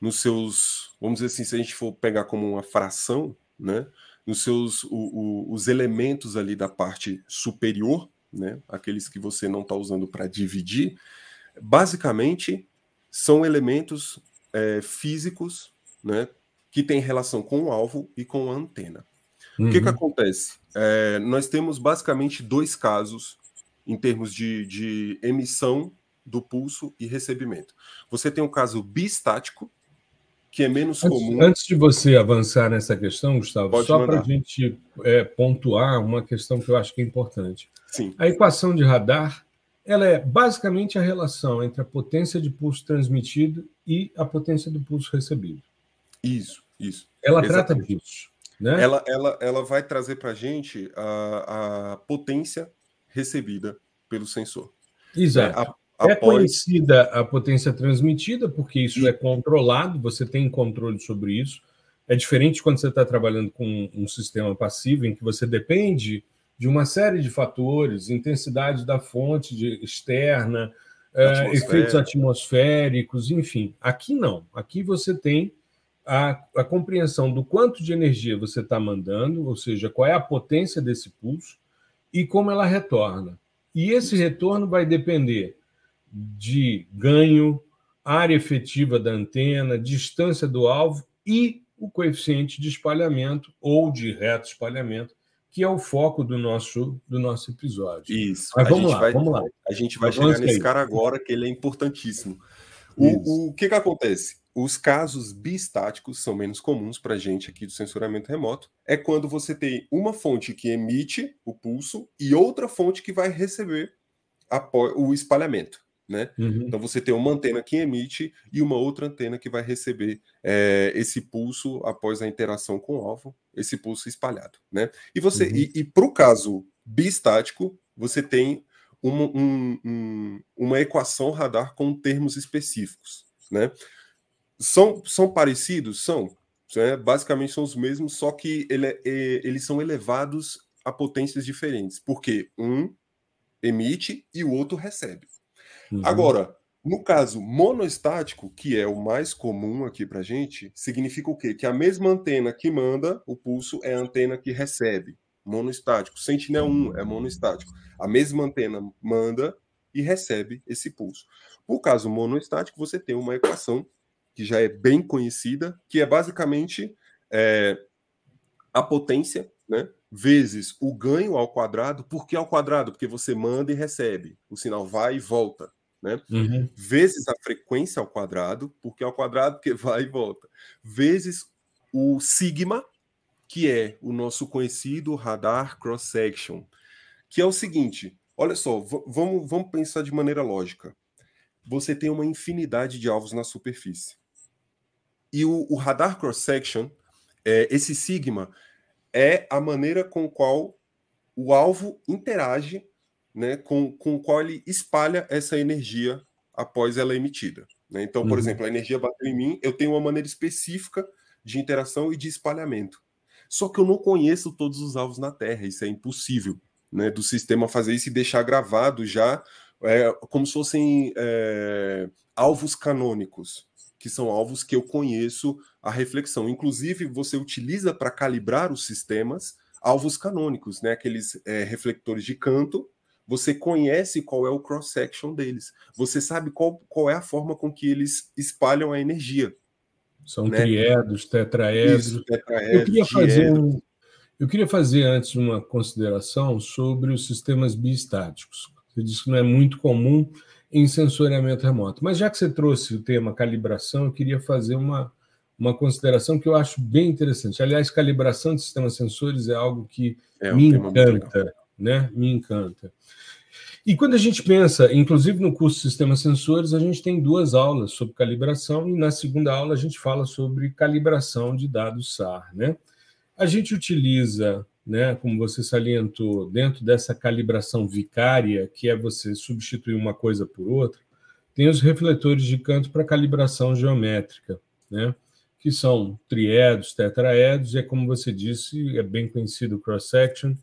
Speaker 2: nos seus, vamos dizer assim, se a gente for pegar como uma fração, né, nos seus o, o, os elementos ali da parte superior, né, aqueles que você não está usando para dividir, basicamente são elementos é, físicos, né, que tem relação com o alvo e com a antena. Uhum. O que, que uhum. acontece? É, nós temos basicamente dois casos em termos de, de emissão do pulso e recebimento. Você tem um caso bistático, que é menos
Speaker 1: antes,
Speaker 2: comum.
Speaker 1: Antes de você avançar nessa questão, Gustavo, Pode só para a gente é, pontuar uma questão que eu acho que é importante.
Speaker 2: Sim.
Speaker 1: A equação de radar ela é basicamente a relação entre a potência de pulso transmitido e a potência do pulso recebido.
Speaker 2: Isso, isso.
Speaker 1: Ela Exatamente. trata disso. Né?
Speaker 2: Ela, ela, ela vai trazer para a gente a potência recebida pelo sensor.
Speaker 1: Exato. É, a, é conhecida a potência transmitida, porque isso é controlado, você tem controle sobre isso. É diferente quando você está trabalhando com um sistema passivo, em que você depende de uma série de fatores, intensidade da fonte de, externa, é, efeitos atmosféricos, enfim. Aqui não. Aqui você tem a, a compreensão do quanto de energia você está mandando, ou seja, qual é a potência desse pulso e como ela retorna. E esse retorno vai depender de ganho, área efetiva da antena, distância do alvo e o coeficiente de espalhamento ou de reto espalhamento, que é o foco do nosso, do nosso episódio.
Speaker 2: Isso. Mas vamos lá, vai, vamos lá. A gente vai chegar nesse cara agora, que ele é importantíssimo. O, o que, que acontece? Os casos biestáticos são menos comuns para a gente aqui do censuramento remoto. É quando você tem uma fonte que emite o pulso e outra fonte que vai receber o espalhamento. Né? Uhum. Então você tem uma antena que emite e uma outra antena que vai receber é, esse pulso após a interação com o alvo, esse pulso espalhado. Né? E você uhum. e, e para o caso biestático, você tem uma, um, um, uma equação radar com termos específicos. Né? São, são parecidos? São. Né? Basicamente são os mesmos, só que ele, é, eles são elevados a potências diferentes, porque um emite e o outro recebe. Uhum. Agora, no caso monoestático, que é o mais comum aqui para gente, significa o quê? Que a mesma antena que manda o pulso é a antena que recebe. Monoestático. Sentinel-1 é monoestático. A mesma antena manda e recebe esse pulso. No caso monoestático, você tem uma equação que já é bem conhecida, que é basicamente é, a potência, né? Vezes o ganho ao quadrado. Por que ao quadrado? Porque você manda e recebe. O sinal vai e volta. Né? Uhum. Vezes a frequência ao quadrado, porque ao quadrado que vai e volta. Vezes o sigma, que é o nosso conhecido radar cross-section, que é o seguinte: olha só, vamos, vamos pensar de maneira lógica. Você tem uma infinidade de alvos na superfície. E o, o radar cross-section, é, esse sigma, é a maneira com qual o alvo interage né, com, com qual ele espalha essa energia após ela é emitida. Né? Então, por uhum. exemplo, a energia bateu em mim, eu tenho uma maneira específica de interação e de espalhamento. Só que eu não conheço todos os alvos na Terra, isso é impossível né, do sistema fazer isso e deixar gravado já é, como se fossem é, alvos canônicos que são alvos que eu conheço a reflexão. Inclusive, você utiliza para calibrar os sistemas alvos canônicos, né? aqueles é, refletores de canto. Você conhece qual é o cross-section deles. Você sabe qual, qual é a forma com que eles espalham a energia.
Speaker 1: São né? triedos, tetraedros. Isso, eu, queria fazer um, eu queria fazer antes uma consideração sobre os sistemas biestáticos. Você disse que não é muito comum em sensoriamento remoto. Mas já que você trouxe o tema calibração, eu queria fazer uma, uma consideração que eu acho bem interessante. Aliás, calibração de sistemas sensores é algo que é me encanta, né? Me encanta. E quando a gente pensa, inclusive no curso de Sistemas Sensores, a gente tem duas aulas sobre calibração e na segunda aula a gente fala sobre calibração de dados SAR, né? A gente utiliza né, como você salientou, dentro dessa calibração vicária, que é você substituir uma coisa por outra, tem os refletores de canto para calibração geométrica, né, que são triedos, tetraedos, e é como você disse, é bem conhecido o cross-section,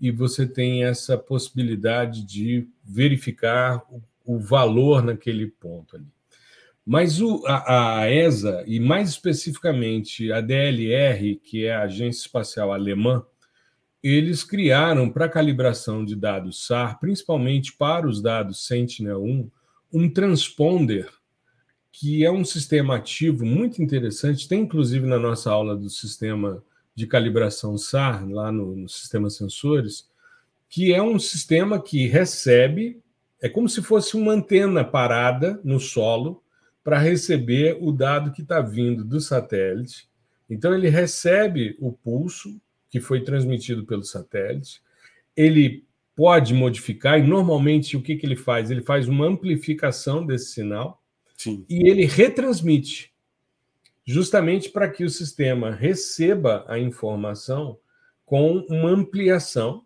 Speaker 1: e você tem essa possibilidade de verificar o, o valor naquele ponto ali. Mas o, a, a, ESA, e mais especificamente a DLR, que é a Agência Espacial Alemã, eles criaram para calibração de dados SAR, principalmente para os dados Sentinel-1, um transponder que é um sistema ativo muito interessante. Tem inclusive na nossa aula do sistema de calibração SAR, lá no, no sistema sensores, que é um sistema que recebe, é como se fosse uma antena parada no solo para receber o dado que está vindo do satélite. Então, ele recebe o pulso que foi transmitido pelo satélite, ele pode modificar, e normalmente o que, que ele faz? Ele faz uma amplificação desse sinal Sim. e ele retransmite, justamente para que o sistema receba a informação com uma ampliação,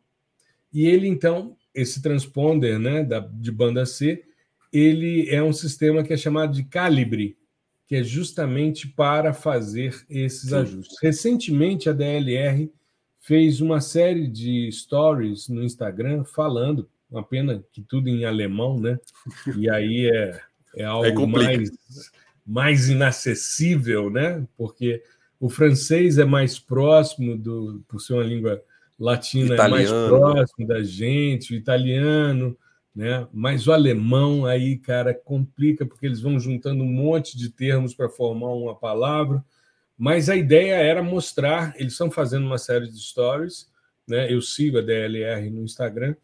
Speaker 1: e ele então, esse transponder né, da, de banda C, ele é um sistema que é chamado de calibre, que é justamente para fazer esses Sim. ajustes. Recentemente, a DLR fez uma série de stories no Instagram falando, uma pena que tudo em alemão, né? E aí é, é algo é mais, mais inacessível, né? Porque o francês é mais próximo do, por ser uma língua latina, italiano. é mais próximo da gente, o italiano, né? Mas o alemão aí, cara, complica porque eles vão juntando um monte de termos para formar uma palavra. Mas a ideia era mostrar, eles estão fazendo uma série de stories, né? Eu sigo a DLR no Instagram,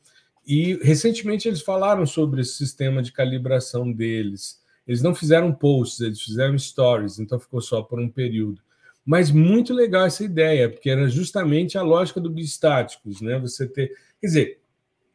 Speaker 1: e recentemente eles falaram sobre esse sistema de calibração deles. Eles não fizeram posts, eles fizeram stories, então ficou só por um período. Mas muito legal essa ideia, porque era justamente a lógica do biestáticos, né? Você ter. Quer dizer,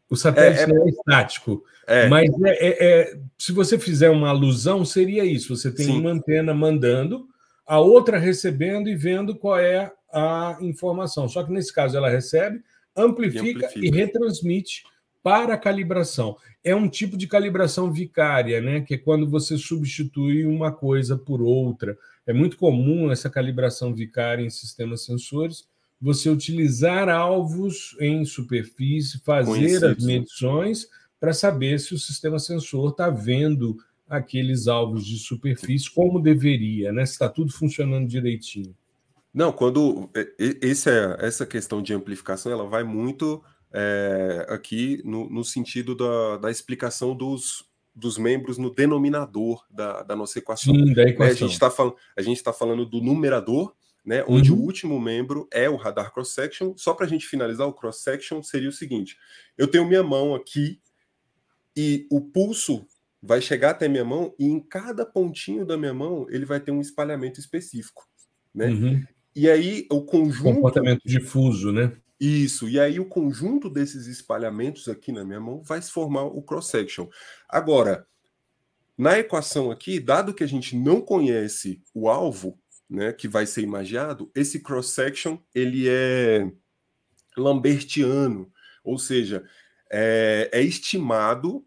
Speaker 1: o satélite é, é... não é estático, é. mas é, é, é, se você fizer uma alusão, seria isso: você tem Sim. uma antena mandando, a outra recebendo e vendo qual é a informação. Só que nesse caso ela recebe, amplifica e, amplifica. e retransmite para a calibração. É um tipo de calibração vicária, né? Que é quando você substitui uma coisa por outra. É muito comum essa calibração vicária em sistemas sensores, você utilizar alvos em superfície, fazer as medições para saber se o sistema sensor está vendo aqueles alvos de superfície como deveria, né? Se está tudo funcionando direitinho.
Speaker 2: Não, quando esse é, essa questão de amplificação, ela vai muito é, aqui no, no sentido da, da, explicação dos, dos membros no denominador da, da nossa equação. Sim, da equação. Né? A gente está falando, a gente está falando do numerador, né? Onde uhum. o último membro é o radar cross section. Só para a gente finalizar, o cross section seria o seguinte: eu tenho minha mão aqui e o pulso vai chegar até minha mão e em cada pontinho da minha mão ele vai ter um espalhamento específico, né? Uhum. E aí o conjunto
Speaker 1: comportamento difuso, né?
Speaker 2: Isso. E aí o conjunto desses espalhamentos aqui na minha mão vai se formar o cross section. Agora, na equação aqui, dado que a gente não conhece o alvo, né, que vai ser imagiado, esse cross section ele é lambertiano, ou seja, é, é estimado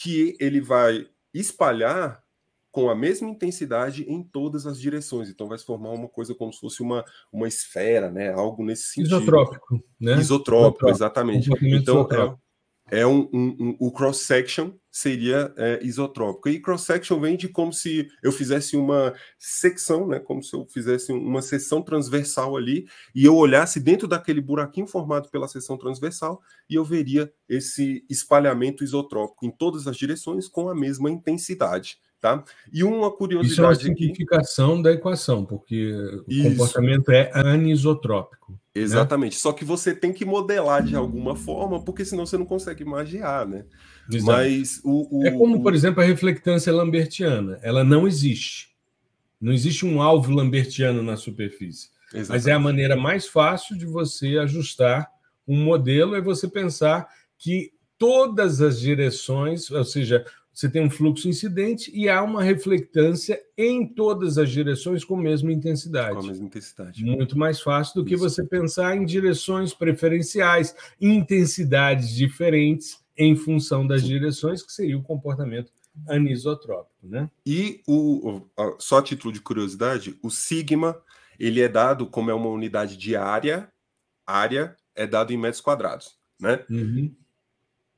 Speaker 2: que ele vai espalhar com a mesma intensidade em todas as direções. Então vai se formar uma coisa como se fosse uma, uma esfera, né? Algo nesse sentido.
Speaker 1: Isotrópico, né?
Speaker 2: Isotrópico, Isotrópico. exatamente. então isotrópico. é, é um, um, um, o cross section seria é, isotrópico. E cross section vem de como se eu fizesse uma secção, né? Como se eu fizesse uma seção transversal ali e eu olhasse dentro daquele buraquinho formado pela seção transversal e eu veria esse espalhamento isotrópico em todas as direções com a mesma intensidade. Tá? E uma curiosidade. Isso é
Speaker 1: uma simplificação aqui... da equação, porque Isso. o comportamento é anisotrópico. Né?
Speaker 2: Exatamente. Né? Só que você tem que modelar de alguma forma, porque senão você não consegue magiar, né? Exato. Mas o,
Speaker 1: o, É como, por exemplo, a reflectância lambertiana. Ela não existe. Não existe um alvo lambertiano na superfície. Exatamente. Mas é a maneira mais fácil de você ajustar um modelo, é você pensar que todas as direções, ou seja, você tem um fluxo incidente e há uma reflectância em todas as direções com a mesma intensidade. Com
Speaker 2: a mesma intensidade.
Speaker 1: Muito mais fácil do que Isso. você pensar em direções preferenciais, intensidades diferentes em função das direções, que seria o comportamento anisotrópico, né?
Speaker 2: E o só a título de curiosidade, o sigma ele é dado como é uma unidade de área, área é dado em metros quadrados, né? Uhum.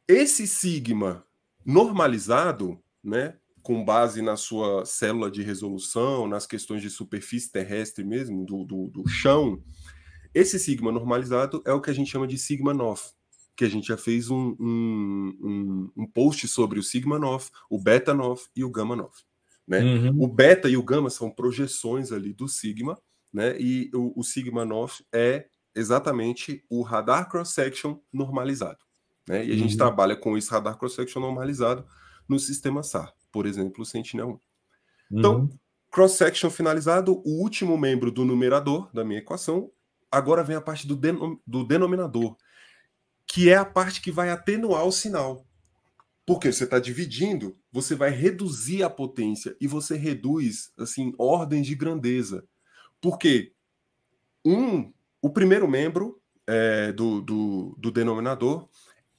Speaker 2: Esse sigma normalizado, né, com base na sua célula de resolução, nas questões de superfície terrestre mesmo, do, do, do chão, esse sigma normalizado é o que a gente chama de sigma NOF, que a gente já fez um, um, um, um post sobre o sigma NOF, o beta NOF e o gama NOF. Né? Uhum. O beta e o gama são projeções ali do sigma, né? E o, o sigma north é exatamente o radar cross-section normalizado. Né? E a uhum. gente trabalha com esse radar cross-section normalizado no sistema SAR, por exemplo, o Sentinel-1. Então, uhum. cross-section finalizado, o último membro do numerador da minha equação, agora vem a parte do, denom do denominador, que é a parte que vai atenuar o sinal. Porque você está dividindo, você vai reduzir a potência e você reduz assim ordens de grandeza. Porque um, o primeiro membro é, do, do, do denominador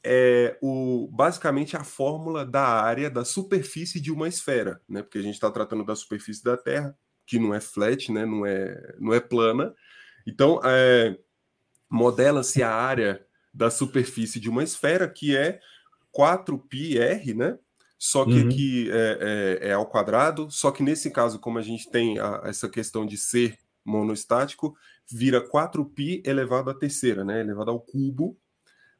Speaker 2: é o, basicamente a fórmula da área da superfície de uma esfera, né? Porque a gente está tratando da superfície da Terra, que não é flat, né? Não é, não é plana. Então, é, modela-se a área da superfície de uma esfera, que é 4πr, né? Só que uhum. aqui é, é, é, ao quadrado, só que nesse caso, como a gente tem a, essa questão de ser monostático, vira 4π elevado à terceira, né? Elevado ao cubo,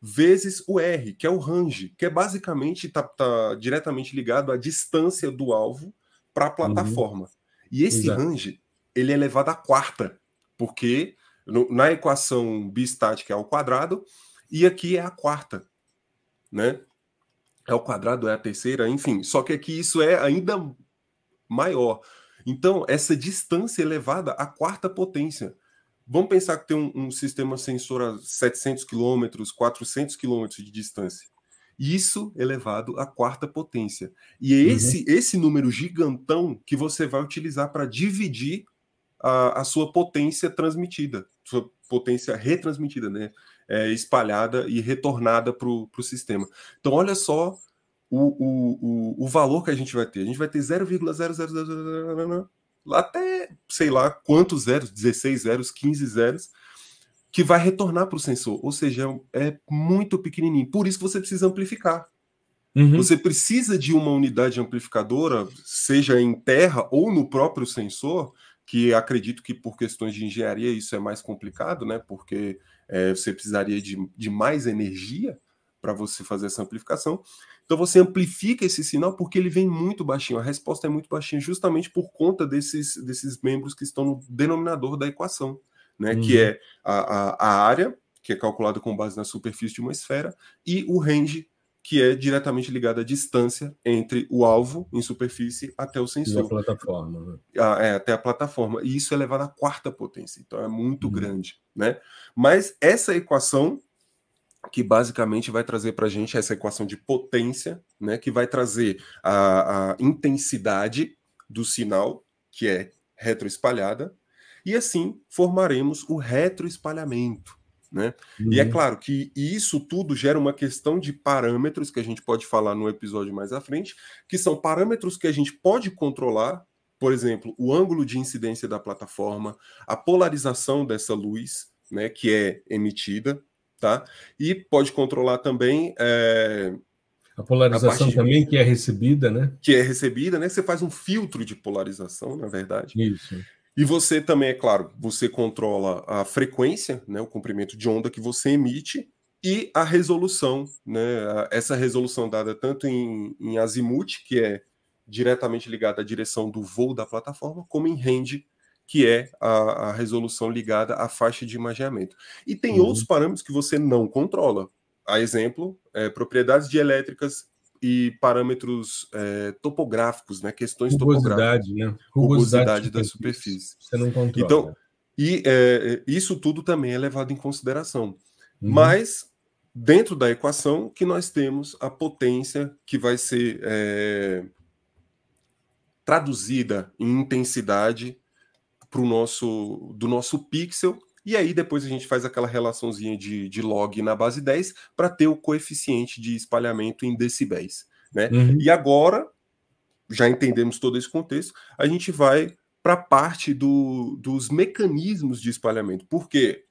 Speaker 2: vezes o R, que é o range, que é basicamente está tá diretamente ligado à distância do alvo para a uhum. plataforma. Uhum. E esse Exato. range ele é elevado à quarta, porque no, na equação bistática é ao quadrado e aqui é a quarta, né? É o quadrado, é a terceira, enfim. Só que aqui isso é ainda maior. Então, essa distância elevada à quarta potência. Vamos pensar que tem um, um sistema sensor a 700 km, 400 km de distância. Isso elevado à quarta potência. E é uhum. esse, esse número gigantão que você vai utilizar para dividir a, a, sua potência transmitida, sua potência retransmitida, né? É, espalhada e retornada para o sistema. Então, olha só o, o, o, valor que a gente vai ter. A gente vai ter 0,000 até sei lá quantos zeros, 16 zeros, 15 zeros, que vai retornar para o sensor. Ou seja, é muito pequenininho. Por isso que você precisa amplificar. Uhum. Você precisa de uma unidade amplificadora, seja em terra ou no próprio sensor, que acredito que por questões de engenharia isso é mais complicado, né? Porque é, você precisaria de, de mais energia para você fazer essa amplificação. Então você amplifica esse sinal porque ele vem muito baixinho. A resposta é muito baixinha justamente por conta desses, desses membros que estão no denominador da equação, né? Uhum. Que é a, a, a área, que é calculada com base na superfície de uma esfera, e o range, que é diretamente ligado à distância entre o alvo em superfície até o sensor.
Speaker 1: E a plataforma. Né?
Speaker 2: Ah, é, até a plataforma. E isso é levado à quarta potência, então é muito uhum. grande. Né? Mas essa equação que basicamente vai trazer para a gente essa equação de potência, né, que vai trazer a, a intensidade do sinal, que é retroespalhada, e assim formaremos o retroespalhamento. Né? Uhum. E é uhum. claro que isso tudo gera uma questão de parâmetros que a gente pode falar no episódio mais à frente, que são parâmetros que a gente pode controlar, por exemplo, o ângulo de incidência da plataforma, a polarização dessa luz, né, que é emitida, tá? E pode controlar também é,
Speaker 1: a polarização a também de... que é recebida, né?
Speaker 2: Que é recebida, né? Você faz um filtro de polarização, na verdade.
Speaker 1: Isso.
Speaker 2: E você também, é claro, você controla a frequência, né, o comprimento de onda que você emite e a resolução, né? Essa resolução dada tanto em, em azimuth, que é diretamente ligada à direção do voo da plataforma, como em range, que é a, a resolução ligada à faixa de imageamento. E tem uhum. outros parâmetros que você não controla. A exemplo, é, propriedades dielétricas e parâmetros é, topográficos, né? Questões
Speaker 1: rugosidade,
Speaker 2: topográficas.
Speaker 1: Né?
Speaker 2: Rugosidade, da superfície.
Speaker 1: Você não controla.
Speaker 2: Então, e é, isso tudo também é levado em consideração. Uhum. Mas dentro da equação que nós temos a potência que vai ser é, traduzida em intensidade pro nosso do nosso pixel e aí depois a gente faz aquela relaçãozinha de, de log na base 10 para ter o coeficiente de espalhamento em decibéis, né? Uhum. E agora já entendemos todo esse contexto, a gente vai para a parte do, dos mecanismos de espalhamento. Porque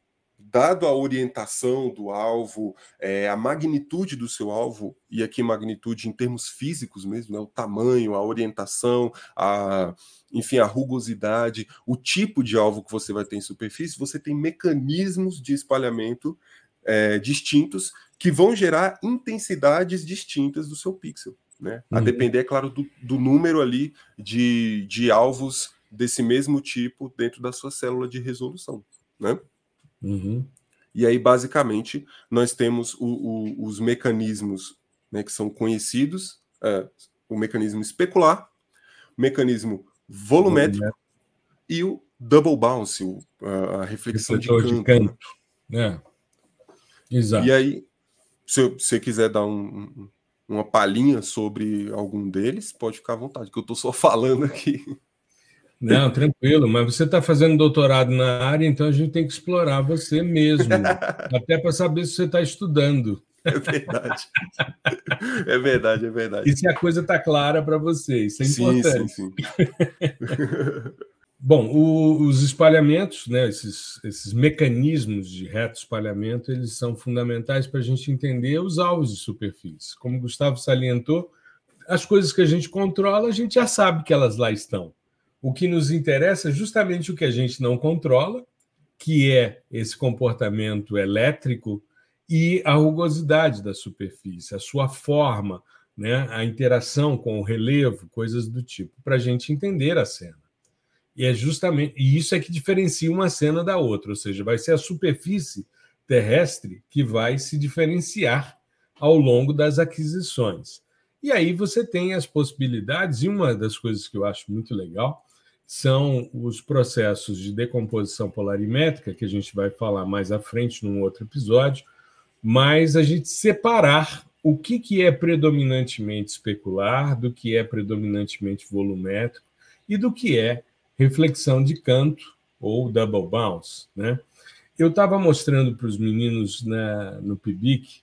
Speaker 2: dado a orientação do alvo, é, a magnitude do seu alvo, e aqui magnitude em termos físicos mesmo, né, o tamanho, a orientação, a, enfim, a rugosidade, o tipo de alvo que você vai ter em superfície, você tem mecanismos de espalhamento é, distintos que vão gerar intensidades distintas do seu pixel. Né? A uhum. depender, é claro, do, do número ali de, de alvos desse mesmo tipo dentro da sua célula de resolução. Né? Uhum. E aí, basicamente, nós temos o, o, os mecanismos né, que são conhecidos, uh, o mecanismo especular, o mecanismo volumétrico e o double bounce, o, a reflexão de canto. De. É. Exato. E aí, se você quiser dar um, uma palhinha sobre algum deles, pode ficar à vontade, que eu estou só falando aqui.
Speaker 1: Não, tranquilo, mas você está fazendo doutorado na área, então a gente tem que explorar você mesmo, até para saber se você está estudando.
Speaker 2: É verdade. É verdade, é verdade.
Speaker 1: E se a coisa está clara para você, isso é sim, importante. Sim, sim. Bom, o, os espalhamentos, né, esses, esses mecanismos de reto espalhamento, eles são fundamentais para a gente entender os alvos de superfície. Como o Gustavo salientou, as coisas que a gente controla, a gente já sabe que elas lá estão. O que nos interessa é justamente o que a gente não controla, que é esse comportamento elétrico e a rugosidade da superfície, a sua forma, né, a interação com o relevo, coisas do tipo, para a gente entender a cena. E é justamente e isso é que diferencia uma cena da outra, ou seja, vai ser a superfície terrestre que vai se diferenciar ao longo das aquisições. E aí você tem as possibilidades, e uma das coisas que eu acho muito legal são os processos de decomposição polarimétrica, que a gente vai falar mais à frente num outro episódio, mas a gente separar o que, que é predominantemente especular, do que é predominantemente volumétrico e do que é reflexão de canto ou double bounce. Né? Eu estava mostrando para os meninos na, no PIBIC,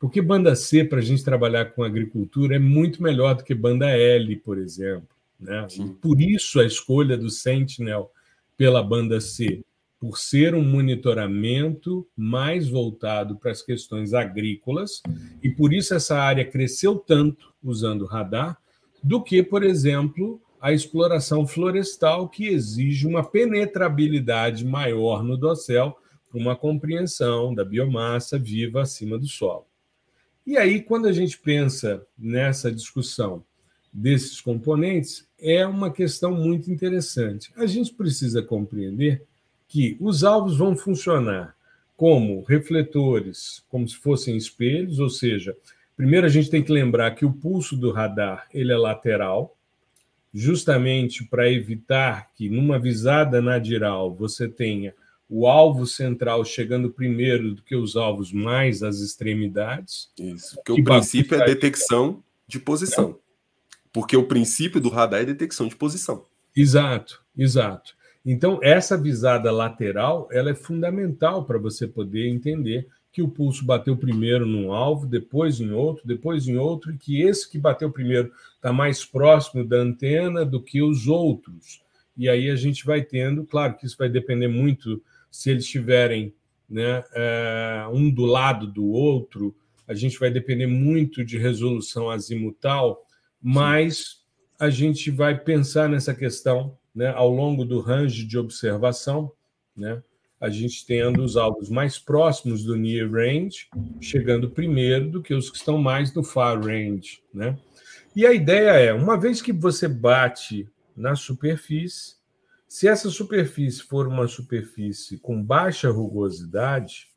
Speaker 1: porque banda C, para a gente trabalhar com agricultura, é muito melhor do que banda L, por exemplo. Né? Por isso a escolha do Sentinel pela banda C, por ser um monitoramento mais voltado para as questões agrícolas, e por isso essa área cresceu tanto usando radar, do que, por exemplo, a exploração florestal, que exige uma penetrabilidade maior no dossel para uma compreensão da biomassa viva acima do solo. E aí, quando a gente pensa nessa discussão desses componentes, é uma questão muito interessante. A gente precisa compreender que os alvos vão funcionar como refletores, como se fossem espelhos, ou seja, primeiro a gente tem que lembrar que o pulso do radar ele é lateral, justamente para evitar que, numa visada nadiral, você tenha o alvo central chegando primeiro do que os alvos mais às extremidades.
Speaker 2: Isso, porque o princípio é detecção de posição. Porque o princípio do radar é detecção de posição.
Speaker 1: Exato, exato. Então, essa visada lateral ela é fundamental para você poder entender que o pulso bateu primeiro num alvo, depois em outro, depois em outro, e que esse que bateu primeiro está mais próximo da antena do que os outros. E aí a gente vai tendo, claro que isso vai depender muito se eles estiverem né, é, um do lado do outro, a gente vai depender muito de resolução azimutal, mas a gente vai pensar nessa questão né, ao longo do range de observação, né? a gente tendo os alvos mais próximos do near range, chegando primeiro do que os que estão mais no far range, né? E a ideia é, uma vez que você bate na superfície, se essa superfície for uma superfície com baixa rugosidade,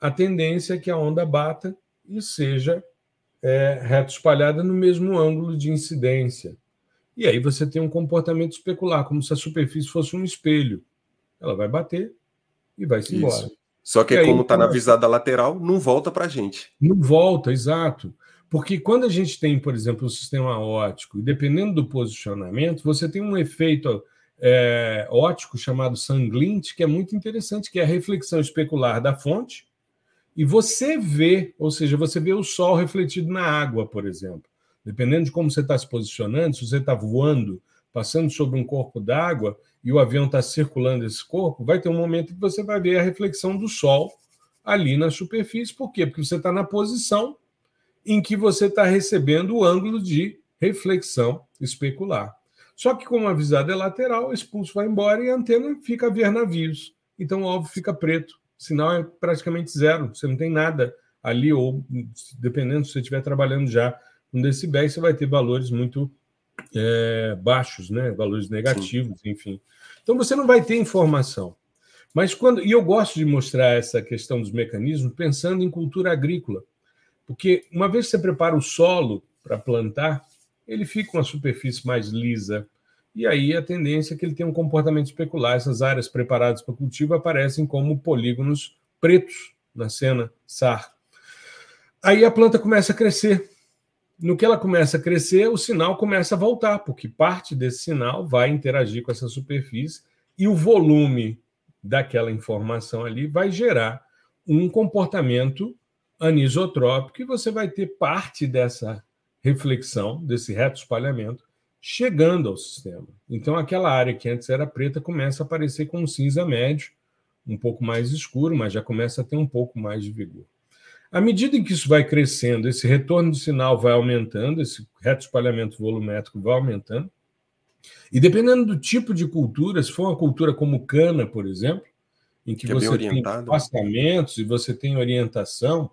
Speaker 1: a tendência é que a onda bata e seja é, reto espalhada no mesmo ângulo de incidência. E aí você tem um comportamento especular, como se a superfície fosse um espelho. Ela vai bater, e vai-se embora.
Speaker 2: Só que, como está na visada lateral, não volta para a gente.
Speaker 1: Não volta, exato. Porque quando a gente tem, por exemplo, um sistema ótico, e dependendo do posicionamento, você tem um efeito é, ótico chamado sanglint, que é muito interessante, que é a reflexão especular da fonte, e você vê, ou seja, você vê o sol refletido na água, por exemplo. Dependendo de como você está se posicionando, se você está voando, passando sobre um corpo d'água, e o avião está circulando esse corpo, vai ter um momento que você vai ver a reflexão do Sol ali na superfície. Por quê? Porque você está na posição em que você está recebendo o ângulo de reflexão especular. Só que, como a visada é lateral, esse pulso vai embora e a antena fica a ver navios. Então, o alvo fica preto. O sinal é praticamente zero. Você não tem nada ali, ou dependendo se você estiver trabalhando já com decibéis, você vai ter valores muito é, baixos, né? valores negativos, Sim. enfim. Então você não vai ter informação. Mas quando. E eu gosto de mostrar essa questão dos mecanismos pensando em cultura agrícola. Porque uma vez que você prepara o solo para plantar, ele fica uma superfície mais lisa. E aí a tendência é que ele tenha um comportamento especular. Essas áreas preparadas para cultivo aparecem como polígonos pretos na cena SAR. Aí a planta começa a crescer. No que ela começa a crescer, o sinal começa a voltar, porque parte desse sinal vai interagir com essa superfície e o volume daquela informação ali vai gerar um comportamento anisotrópico e você vai ter parte dessa reflexão, desse reto espalhamento, chegando ao sistema. Então, aquela área que antes era preta começa a aparecer com um cinza médio, um pouco mais escuro, mas já começa a ter um pouco mais de vigor. À medida em que isso vai crescendo, esse retorno de sinal vai aumentando, esse reto espalhamento volumétrico vai aumentando, e dependendo do tipo de cultura, se for uma cultura como cana, por exemplo, em que, que é você tem afastamentos e você tem orientação,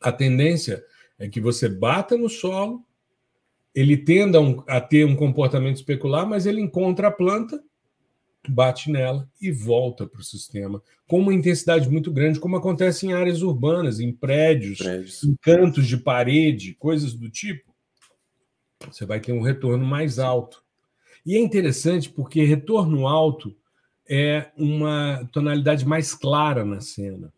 Speaker 1: a tendência é que você bata no solo, ele tenda a ter um comportamento especular, mas ele encontra a planta, bate nela e volta para o sistema com uma intensidade muito grande, como acontece em áreas urbanas, em prédios, prédios, em cantos de parede, coisas do tipo. Você vai ter um retorno mais alto. E é interessante porque retorno alto é uma tonalidade mais clara na cena.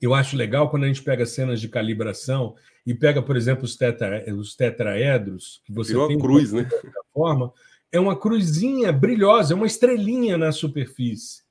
Speaker 1: Eu acho legal quando a gente pega cenas de calibração e pega, por exemplo, os, tetra, os tetraedros, que você
Speaker 2: Virou
Speaker 1: tem
Speaker 2: cruz, né?
Speaker 1: forma, é uma cruzinha brilhosa, é uma estrelinha na superfície.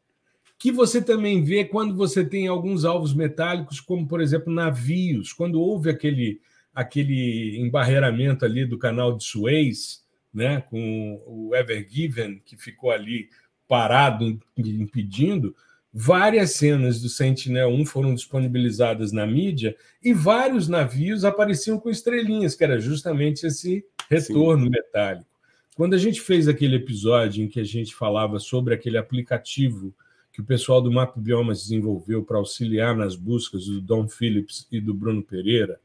Speaker 1: Que você também vê quando você tem alguns alvos metálicos, como, por exemplo, navios. Quando houve aquele, aquele embarreiramento ali do canal de Suez, né, com o Ever Given, que ficou ali parado, impedindo, várias cenas do Sentinel-1 foram disponibilizadas na mídia e vários navios apareciam com estrelinhas, que era justamente esse retorno Sim. metálico. Quando a gente fez aquele episódio em que a gente falava sobre aquele aplicativo que o pessoal do Map Biomas desenvolveu para auxiliar nas buscas do Dom Phillips e do Bruno Pereira,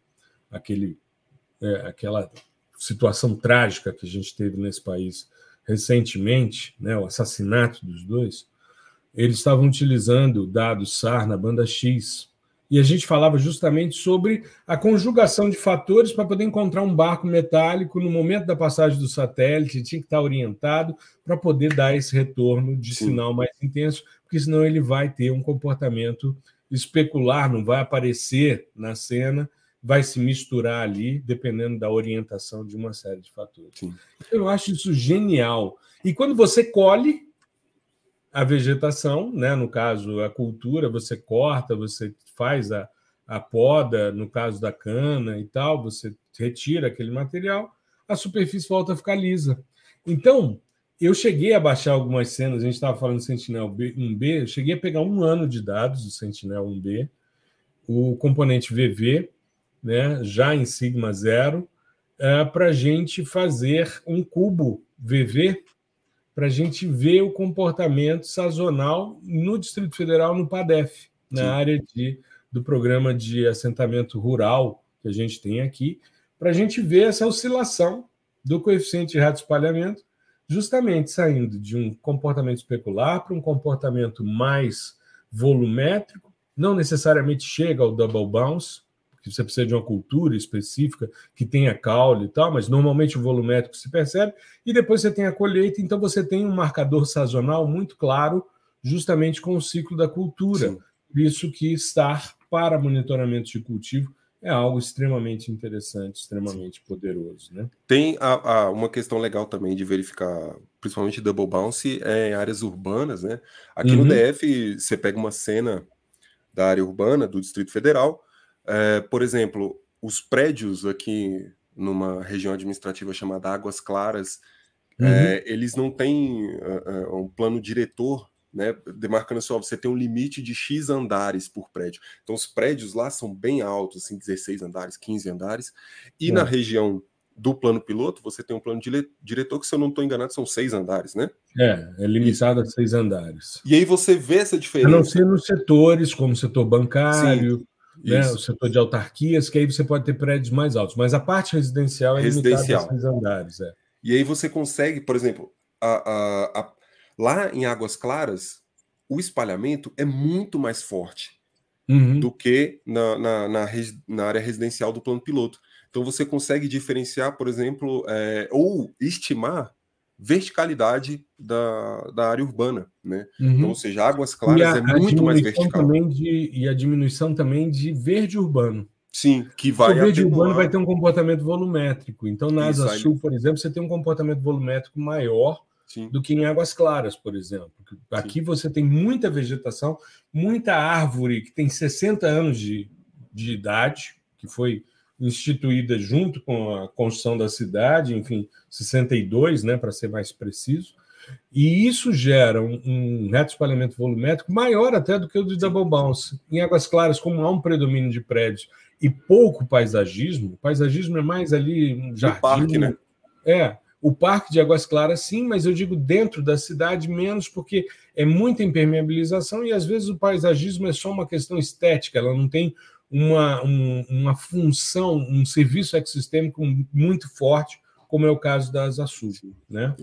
Speaker 1: aquele, é, aquela situação trágica que a gente teve nesse país recentemente, né, o assassinato dos dois, eles estavam utilizando dados SAR na banda X. E a gente falava justamente sobre a conjugação de fatores para poder encontrar um barco metálico no momento da passagem do satélite, tinha que estar orientado para poder dar esse retorno de Sim. sinal mais intenso, porque senão ele vai ter um comportamento especular, não vai aparecer na cena vai se misturar ali, dependendo da orientação de uma série de fatores. Sim. Eu acho isso genial. E quando você colhe a vegetação, né, no caso a cultura, você corta, você faz a, a poda, no caso da cana e tal, você retira aquele material, a superfície volta a ficar lisa. Então, eu cheguei a baixar algumas cenas, a gente estava falando do Sentinel 1B, eu cheguei a pegar um ano de dados do Sentinel 1B, o componente VV, né, já em sigma zero, é, para a gente fazer um cubo VV, para a gente ver o comportamento sazonal no Distrito Federal, no PADEF, na Sim. área de, do programa de assentamento rural que a gente tem aqui, para a gente ver essa oscilação do coeficiente de rato espalhamento, justamente saindo de um comportamento especular para um comportamento mais volumétrico, não necessariamente chega ao double bounce, que você precisa de uma cultura específica que tenha caule e tal, mas normalmente o volumétrico se percebe, e depois você tem a colheita, então você tem um marcador sazonal muito claro, justamente com o ciclo da cultura. Sim. Por isso que estar para monitoramento de cultivo é algo extremamente interessante, extremamente Sim. poderoso. Né?
Speaker 2: Tem a, a, uma questão legal também de verificar, principalmente double bounce, é em áreas urbanas. Né? Aqui uhum. no DF, você pega uma cena da área urbana do Distrito Federal, é, por exemplo, os prédios aqui numa região administrativa chamada Águas Claras, uhum. é, eles não têm uh, um plano diretor, né, demarcando só, você tem um limite de X andares por prédio. Então, os prédios lá são bem altos, assim, 16 andares, 15 andares, e na região do plano piloto, você tem um plano diretor que, se eu não estou enganado, são seis andares, né?
Speaker 1: É, é limitado a seis andares.
Speaker 2: E aí você vê essa diferença.
Speaker 1: A não ser nos setores, como setor bancário, Sim né, o setor de autarquias, que aí você pode ter prédios mais altos, mas a parte residencial é
Speaker 2: residencial.
Speaker 1: limitada a andares. É.
Speaker 2: E aí você consegue, por exemplo, a, a, a, lá em Águas Claras, o espalhamento é muito mais forte uhum. do que na, na, na, na, área residencial do plano piloto. Então você consegue diferenciar, por exemplo, é, ou estimar verticalidade da, da área urbana, né? Uhum. Então, ou seja, Águas Claras é muito mais vertical.
Speaker 1: De, e a diminuição também de verde urbano.
Speaker 2: Sim, que vai.
Speaker 1: O verde atenuar... urbano vai ter um comportamento volumétrico. Então, na Asa Sul, por exemplo, você tem um comportamento volumétrico maior Sim. do que em Águas Claras, por exemplo. Aqui Sim. você tem muita vegetação, muita árvore que tem 60 anos de, de idade, que foi instituída junto com a construção da cidade, enfim, 62, né, para ser mais preciso, e isso gera um, um reto espalhamento volumétrico maior até do que o de Double Bounce. Em Águas Claras, como há um predomínio de prédios e pouco paisagismo, paisagismo é mais ali um jardim. O
Speaker 2: parque, né?
Speaker 1: É, o parque de Águas Claras, sim, mas eu digo dentro da cidade menos, porque é muita impermeabilização e às vezes o paisagismo é só uma questão estética, ela não tem uma, um, uma função, um serviço ecossistêmico muito forte, como é o caso da Asa Sul, né?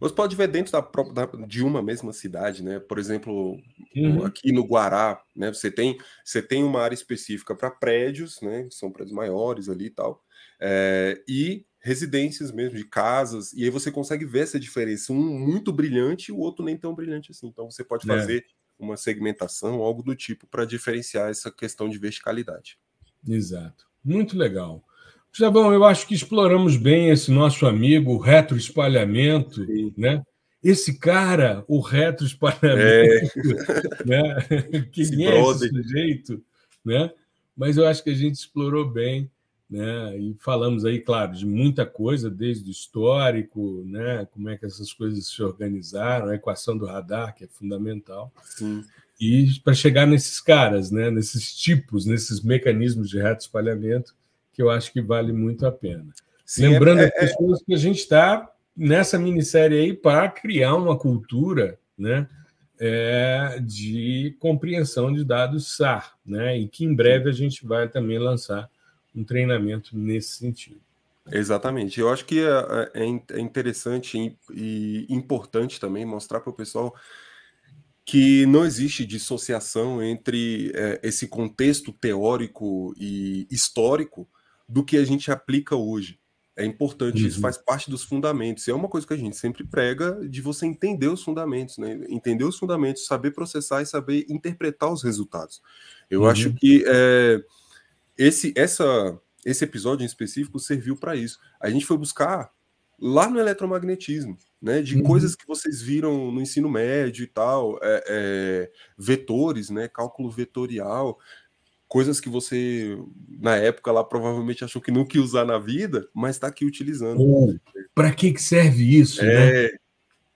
Speaker 2: Você pode ver dentro da, da, de uma mesma cidade, né? Por exemplo, uhum. aqui no Guará, né? Você tem, você tem uma área específica para prédios, né? São prédios maiores ali e tal. É, e residências mesmo, de casas, e aí você consegue ver essa diferença, um muito brilhante e o outro nem tão brilhante assim. Então você pode é. fazer é. Uma segmentação, algo do tipo, para diferenciar essa questão de verticalidade.
Speaker 1: Exato. Muito legal. Gustavão, eu acho que exploramos bem esse nosso amigo, o retroespalhamento, né? Esse cara, o retroespalhamento, é. né? Quem é esse sujeito, né? Mas eu acho que a gente explorou bem, né? E falamos aí, claro, de muita coisa, desde o histórico, né? Como é que essas coisas se organizaram, a equação do radar, que é fundamental.
Speaker 2: Sim.
Speaker 1: E para chegar nesses caras, né? Nesses tipos, nesses mecanismos de retroespalhamento que eu acho que vale muito a pena. Sim, Lembrando é, as é, pessoas é... que a gente está nessa minissérie aí para criar uma cultura né, é, de compreensão de dados SAR, né, e que em breve a gente vai também lançar um treinamento nesse sentido.
Speaker 2: Exatamente. Eu acho que é, é, é interessante e importante também mostrar para o pessoal que não existe dissociação entre é, esse contexto teórico e histórico do que a gente aplica hoje. É importante, uhum. isso faz parte dos fundamentos. E é uma coisa que a gente sempre prega de você entender os fundamentos, né? Entender os fundamentos, saber processar e saber interpretar os resultados. Eu uhum. acho que é, esse, essa, esse episódio em específico serviu para isso. A gente foi buscar lá no eletromagnetismo, né? De uhum. coisas que vocês viram no ensino médio e tal, é, é, vetores, né? Cálculo vetorial coisas que você, na época lá, provavelmente achou que nunca ia usar na vida, mas está aqui utilizando.
Speaker 1: Oh, Para que, que serve isso, é, né?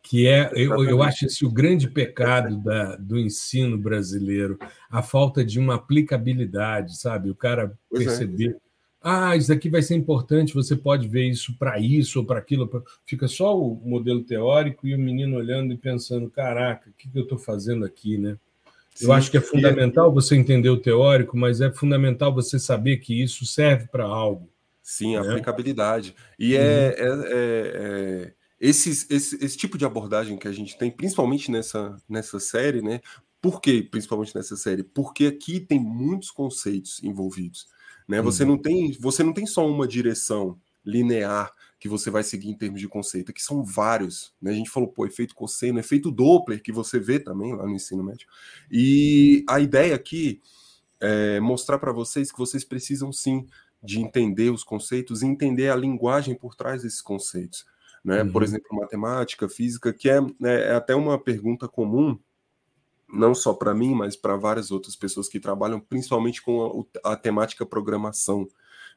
Speaker 1: Que é, eu, eu acho esse o grande pecado da, do ensino brasileiro, a falta de uma aplicabilidade, sabe? O cara é. perceber. É. Ah, isso aqui vai ser importante, você pode ver isso para isso ou para aquilo. Fica só o modelo teórico e o menino olhando e pensando: caraca, o que, que eu estou fazendo aqui, né? Eu acho que é fundamental você entender o teórico, mas é fundamental você saber que isso serve para algo.
Speaker 2: Sim, a né? aplicabilidade. E é, uhum. é, é, esse, esse, esse tipo de abordagem que a gente tem, principalmente nessa, nessa série, né? Por que principalmente nessa série? Porque aqui tem muitos conceitos envolvidos. Né? Você, uhum. não tem, você não tem só uma direção linear que você vai seguir em termos de conceito, que são vários. Né? A gente falou, pô, efeito cosseno, efeito Doppler, que você vê também lá no ensino médio. E a ideia aqui é mostrar para vocês que vocês precisam sim de entender os conceitos e entender a linguagem por trás desses conceitos. Né? Uhum. Por exemplo, matemática, física, que é, né, é até uma pergunta comum não só para mim, mas para várias outras pessoas que trabalham principalmente com a, a temática programação.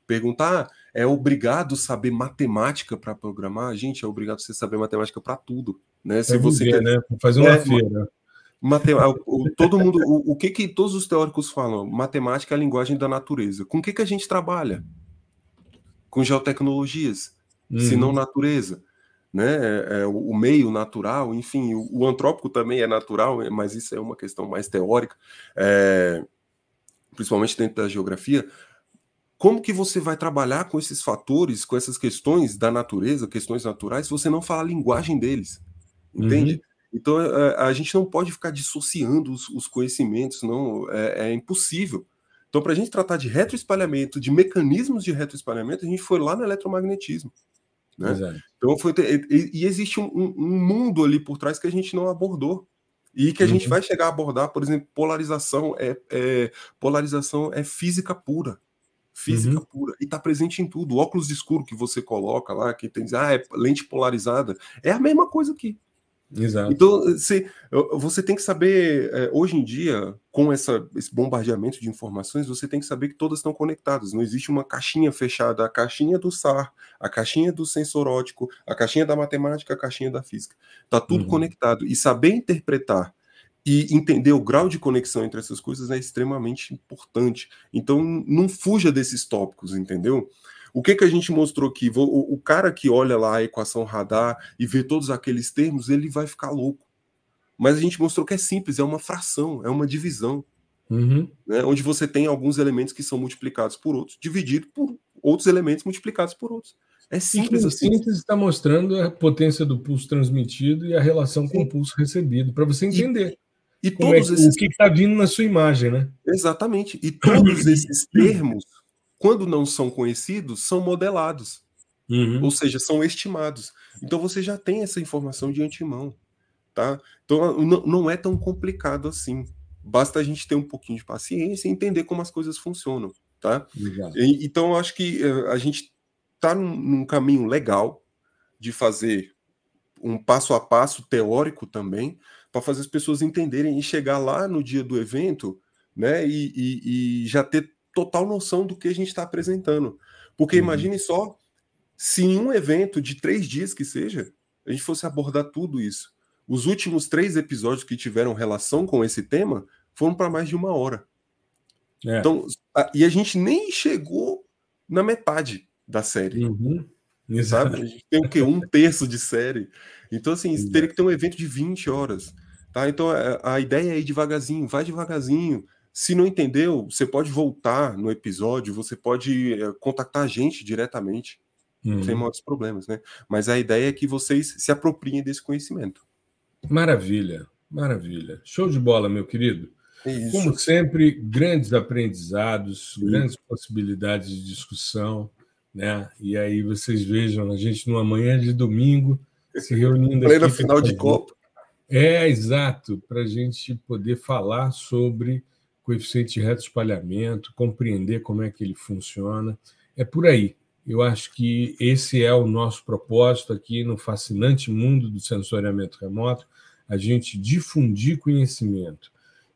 Speaker 2: Perguntar, ah, é obrigado saber matemática para programar? Gente, é obrigado você saber matemática para tudo, né?
Speaker 1: Se você viver, quer... né? fazer uma é, feira.
Speaker 2: todo mundo, o, o, que que todos os teóricos falam? Matemática é a linguagem da natureza. Com o que que a gente trabalha? Com geotecnologias, uhum. se não natureza, né? É, é, o meio natural, enfim, o, o, antrópico também é natural, mas isso é uma questão mais teórica. É, principalmente dentro da geografia, como que você vai trabalhar com esses fatores, com essas questões da natureza, questões naturais, se você não fala a linguagem deles? Entende? Uhum. Então a, a, gente não pode ficar dissociando os, os conhecimentos, não é, é impossível. Então, para a gente tratar de retroespalhamento, de mecanismos de retroespalhamento, a gente foi lá no eletromagnetismo. Né? Então foi e, e existe um, um, mundo ali por trás que a gente não abordou e que a uhum. gente vai chegar a abordar, por exemplo, polarização é, é polarização é física pura, física uhum. pura e está presente em tudo. O óculos escuro que você coloca lá, que tem ah, é lente polarizada, é a mesma coisa aqui.
Speaker 1: Exato.
Speaker 2: Então, você, você tem que saber, é, hoje em dia, com essa, esse bombardeamento de informações, você tem que saber que todas estão conectadas. Não existe uma caixinha fechada, a caixinha do SAR, a caixinha do sensor ótico, a caixinha da matemática, a caixinha da física. Está tudo uhum. conectado. E saber interpretar e entender o grau de conexão entre essas coisas é extremamente importante. Então, não fuja desses tópicos, entendeu? O que, que a gente mostrou aqui? O, o cara que olha lá a equação radar e vê todos aqueles termos, ele vai ficar louco. Mas a gente mostrou que é simples, é uma fração, é uma divisão.
Speaker 1: Uhum.
Speaker 2: Né, onde você tem alguns elementos que são multiplicados por outros, dividido por outros elementos multiplicados por outros. É simples
Speaker 1: Sim,
Speaker 2: assim.
Speaker 1: síntese está mostrando a potência do pulso transmitido e a relação Sim. com o pulso recebido, para você entender.
Speaker 2: E, e é todos
Speaker 1: é, esses... o que está vindo na sua imagem, né?
Speaker 2: Exatamente. E todos esses termos quando não são conhecidos, são modelados. Uhum. Ou seja, são estimados. Então você já tem essa informação de antemão. Tá? Então não é tão complicado assim. Basta a gente ter um pouquinho de paciência e entender como as coisas funcionam. Tá? E, então eu acho que uh, a gente está num, num caminho legal de fazer um passo a passo teórico também, para fazer as pessoas entenderem e chegar lá no dia do evento né, e, e, e já ter total noção do que a gente está apresentando. Porque uhum. imagine só se em um evento de três dias que seja, a gente fosse abordar tudo isso. Os últimos três episódios que tiveram relação com esse tema foram para mais de uma hora. É. Então, a, e a gente nem chegou na metade da série.
Speaker 1: Uhum.
Speaker 2: Sabe? A gente tem o quê? Um terço de série. Então, assim, teria que ter um evento de 20 horas. Tá? Então, a, a ideia é ir devagarzinho, vai devagarzinho. Se não entendeu, você pode voltar no episódio, você pode é, contactar a gente diretamente, uhum. sem maiores problemas, né? Mas a ideia é que vocês se apropriem desse conhecimento.
Speaker 1: Maravilha, maravilha. Show de bola, meu querido. Isso. Como sempre, grandes aprendizados, Sim. grandes possibilidades de discussão, né? E aí vocês vejam a gente numa manhã de domingo se reunindo
Speaker 2: Plena aqui. final de Copa.
Speaker 1: É, exato, para a gente poder falar sobre coeficiente de reto espalhamento, compreender como é que ele funciona. É por aí. Eu acho que esse é o nosso propósito aqui no fascinante mundo do sensoriamento remoto, a gente difundir conhecimento.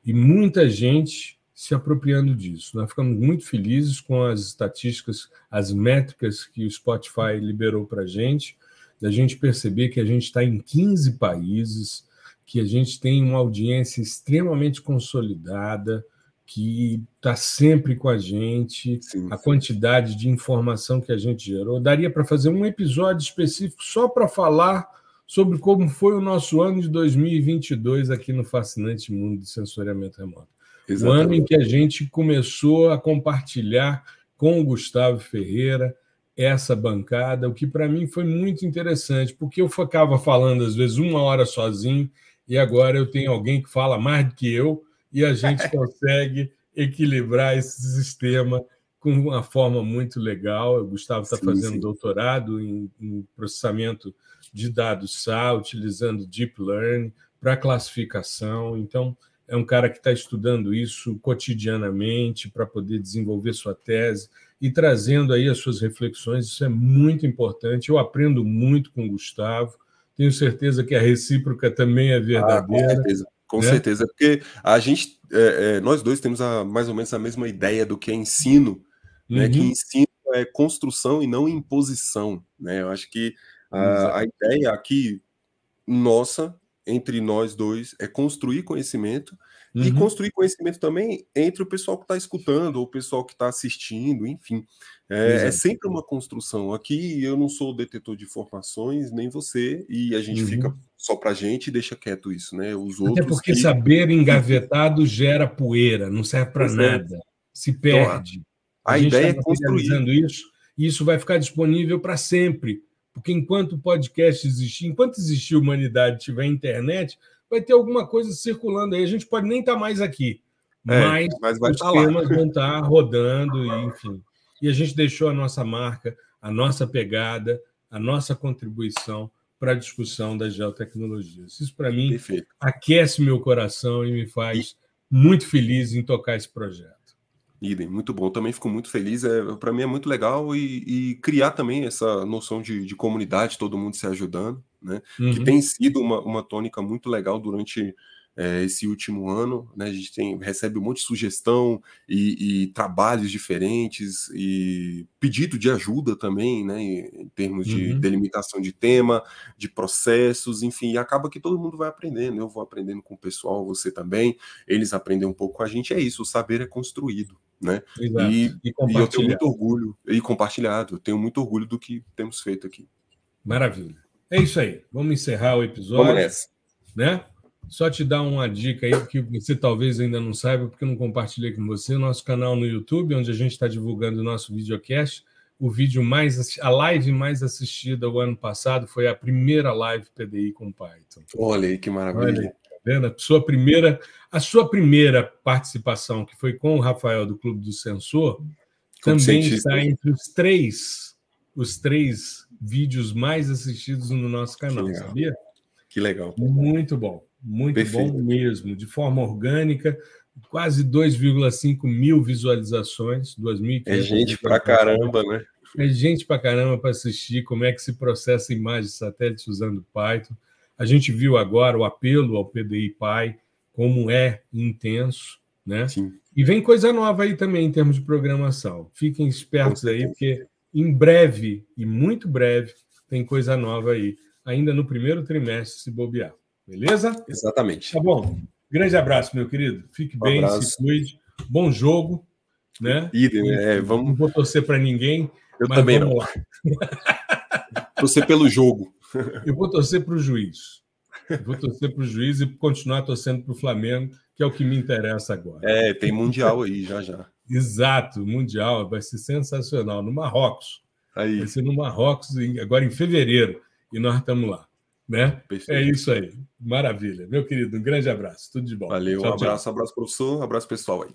Speaker 1: E muita gente se apropriando disso. Nós ficamos muito felizes com as estatísticas, as métricas que o Spotify liberou para a gente, da gente perceber que a gente está em 15 países, que a gente tem uma audiência extremamente consolidada, que está sempre com a gente, sim, a quantidade de informação que a gente gerou. Daria para fazer um episódio específico só para falar sobre como foi o nosso ano de 2022 aqui no fascinante mundo do sensoriamento remoto. Exatamente. O ano em que a gente começou a compartilhar com o Gustavo Ferreira essa bancada, o que para mim foi muito interessante, porque eu ficava falando às vezes uma hora sozinho e agora eu tenho alguém que fala mais do que eu e a gente consegue equilibrar esse sistema com uma forma muito legal. O Gustavo está fazendo sim. doutorado em, em, processamento de dados SA, utilizando Deep Learning para classificação. Então, é um cara que está estudando isso cotidianamente para poder desenvolver sua tese e trazendo aí as suas reflexões. Isso é muito importante. Eu aprendo muito com o Gustavo. Tenho certeza que a recíproca também é verdadeira. Ah, com
Speaker 2: é. certeza, porque a gente, é, é, nós dois temos a, mais ou menos a mesma ideia do que é ensino, uhum. né? Que uhum. ensino é construção e não imposição, né? Eu acho que a, a ideia aqui nossa entre nós dois é construir conhecimento Uhum. E construir conhecimento também entre o pessoal que está escutando, ou o pessoal que está assistindo, enfim. É, é, sempre uma construção. Aqui eu não sou detetor de informações, nem você, e a gente uhum. fica só para a gente e deixa quieto isso, né? Os
Speaker 1: Até porque que... saber engavetado gera poeira, não serve para é. nada. se perde. Então,
Speaker 2: a, a ideia é construir
Speaker 1: isso e isso vai ficar disponível para sempre. Porque enquanto o podcast existir, enquanto existir humanidade, tiver internet, vai ter alguma coisa circulando aí. A gente pode nem estar tá mais aqui, é, mas, mas os tá temas lá. vão estar tá rodando, e, enfim. E a gente deixou a nossa marca, a nossa pegada, a nossa contribuição para a discussão das geotecnologias. Isso, para mim, Perfeito. aquece meu coração e me faz e... muito feliz em tocar esse projeto.
Speaker 2: Idem, muito bom. Também fico muito feliz. É, para mim é muito legal e, e, criar também essa noção de, de, comunidade, todo mundo se ajudando, né? Uhum. Que tem sido uma, uma tônica muito legal durante é, esse último ano. Né? A gente tem, recebe um monte de sugestão e, e, trabalhos diferentes e pedido de ajuda também, né? em, termos de uhum. delimitação de tema, de processos, enfim, e acaba que todo mundo vai aprendendo. Eu vou aprendendo com o pessoal, você também, eles aprendem um pouco com a gente. É isso, o saber é construído. Né? E, e, e eu tenho muito orgulho, e compartilhado, eu tenho muito orgulho do que temos feito aqui.
Speaker 1: Maravilha. É isso aí. Vamos encerrar o episódio. Vamos nessa. Né? Só te dar uma dica aí, que você talvez ainda não saiba, porque eu não compartilhei com você, nosso canal no YouTube, onde a gente está divulgando o nosso videocast. O vídeo mais, a live mais assistida o ano passado foi a primeira live PDI com Python.
Speaker 2: Olha aí que maravilha. Olha, tá
Speaker 1: vendo? A sua primeira, a sua primeira participação, que foi com o Rafael do Clube do Sensor, também está entre os três, os três vídeos mais assistidos no nosso canal, que sabia?
Speaker 2: Que legal.
Speaker 1: Muito bom. Muito Perfeito. bom mesmo, de forma orgânica, quase 2,5 mil visualizações, 2.500.
Speaker 2: É gente pra caramba, né?
Speaker 1: É gente pra caramba para assistir como é que se processa imagem de satélite usando Python. A gente viu agora o apelo ao PDI Py, como é intenso, né? Sim. E vem coisa nova aí também em termos de programação. Fiquem espertos aí, porque em breve, e muito breve, tem coisa nova aí, ainda no primeiro trimestre, se bobear. Beleza?
Speaker 2: Exatamente.
Speaker 1: Tá bom. Grande abraço, meu querido. Fique um bem, abraço. se cuide. Bom jogo. Né?
Speaker 2: Idem, é, vamos...
Speaker 1: Não vou torcer para ninguém.
Speaker 2: Eu também não. Lá. torcer pelo jogo.
Speaker 1: Eu vou torcer para o juiz. Eu vou torcer para o juiz e continuar torcendo para o Flamengo, que é o que me interessa agora.
Speaker 2: É, tem Mundial aí já já.
Speaker 1: Exato, Mundial vai ser sensacional. No Marrocos.
Speaker 2: Aí.
Speaker 1: Vai ser no Marrocos agora em fevereiro. E nós estamos lá. Né? É isso aí. Maravilha. Meu querido, um grande abraço. Tudo de bom.
Speaker 2: Valeu, tchau, um abraço, tchau. abraço, professor, abraço pessoal aí.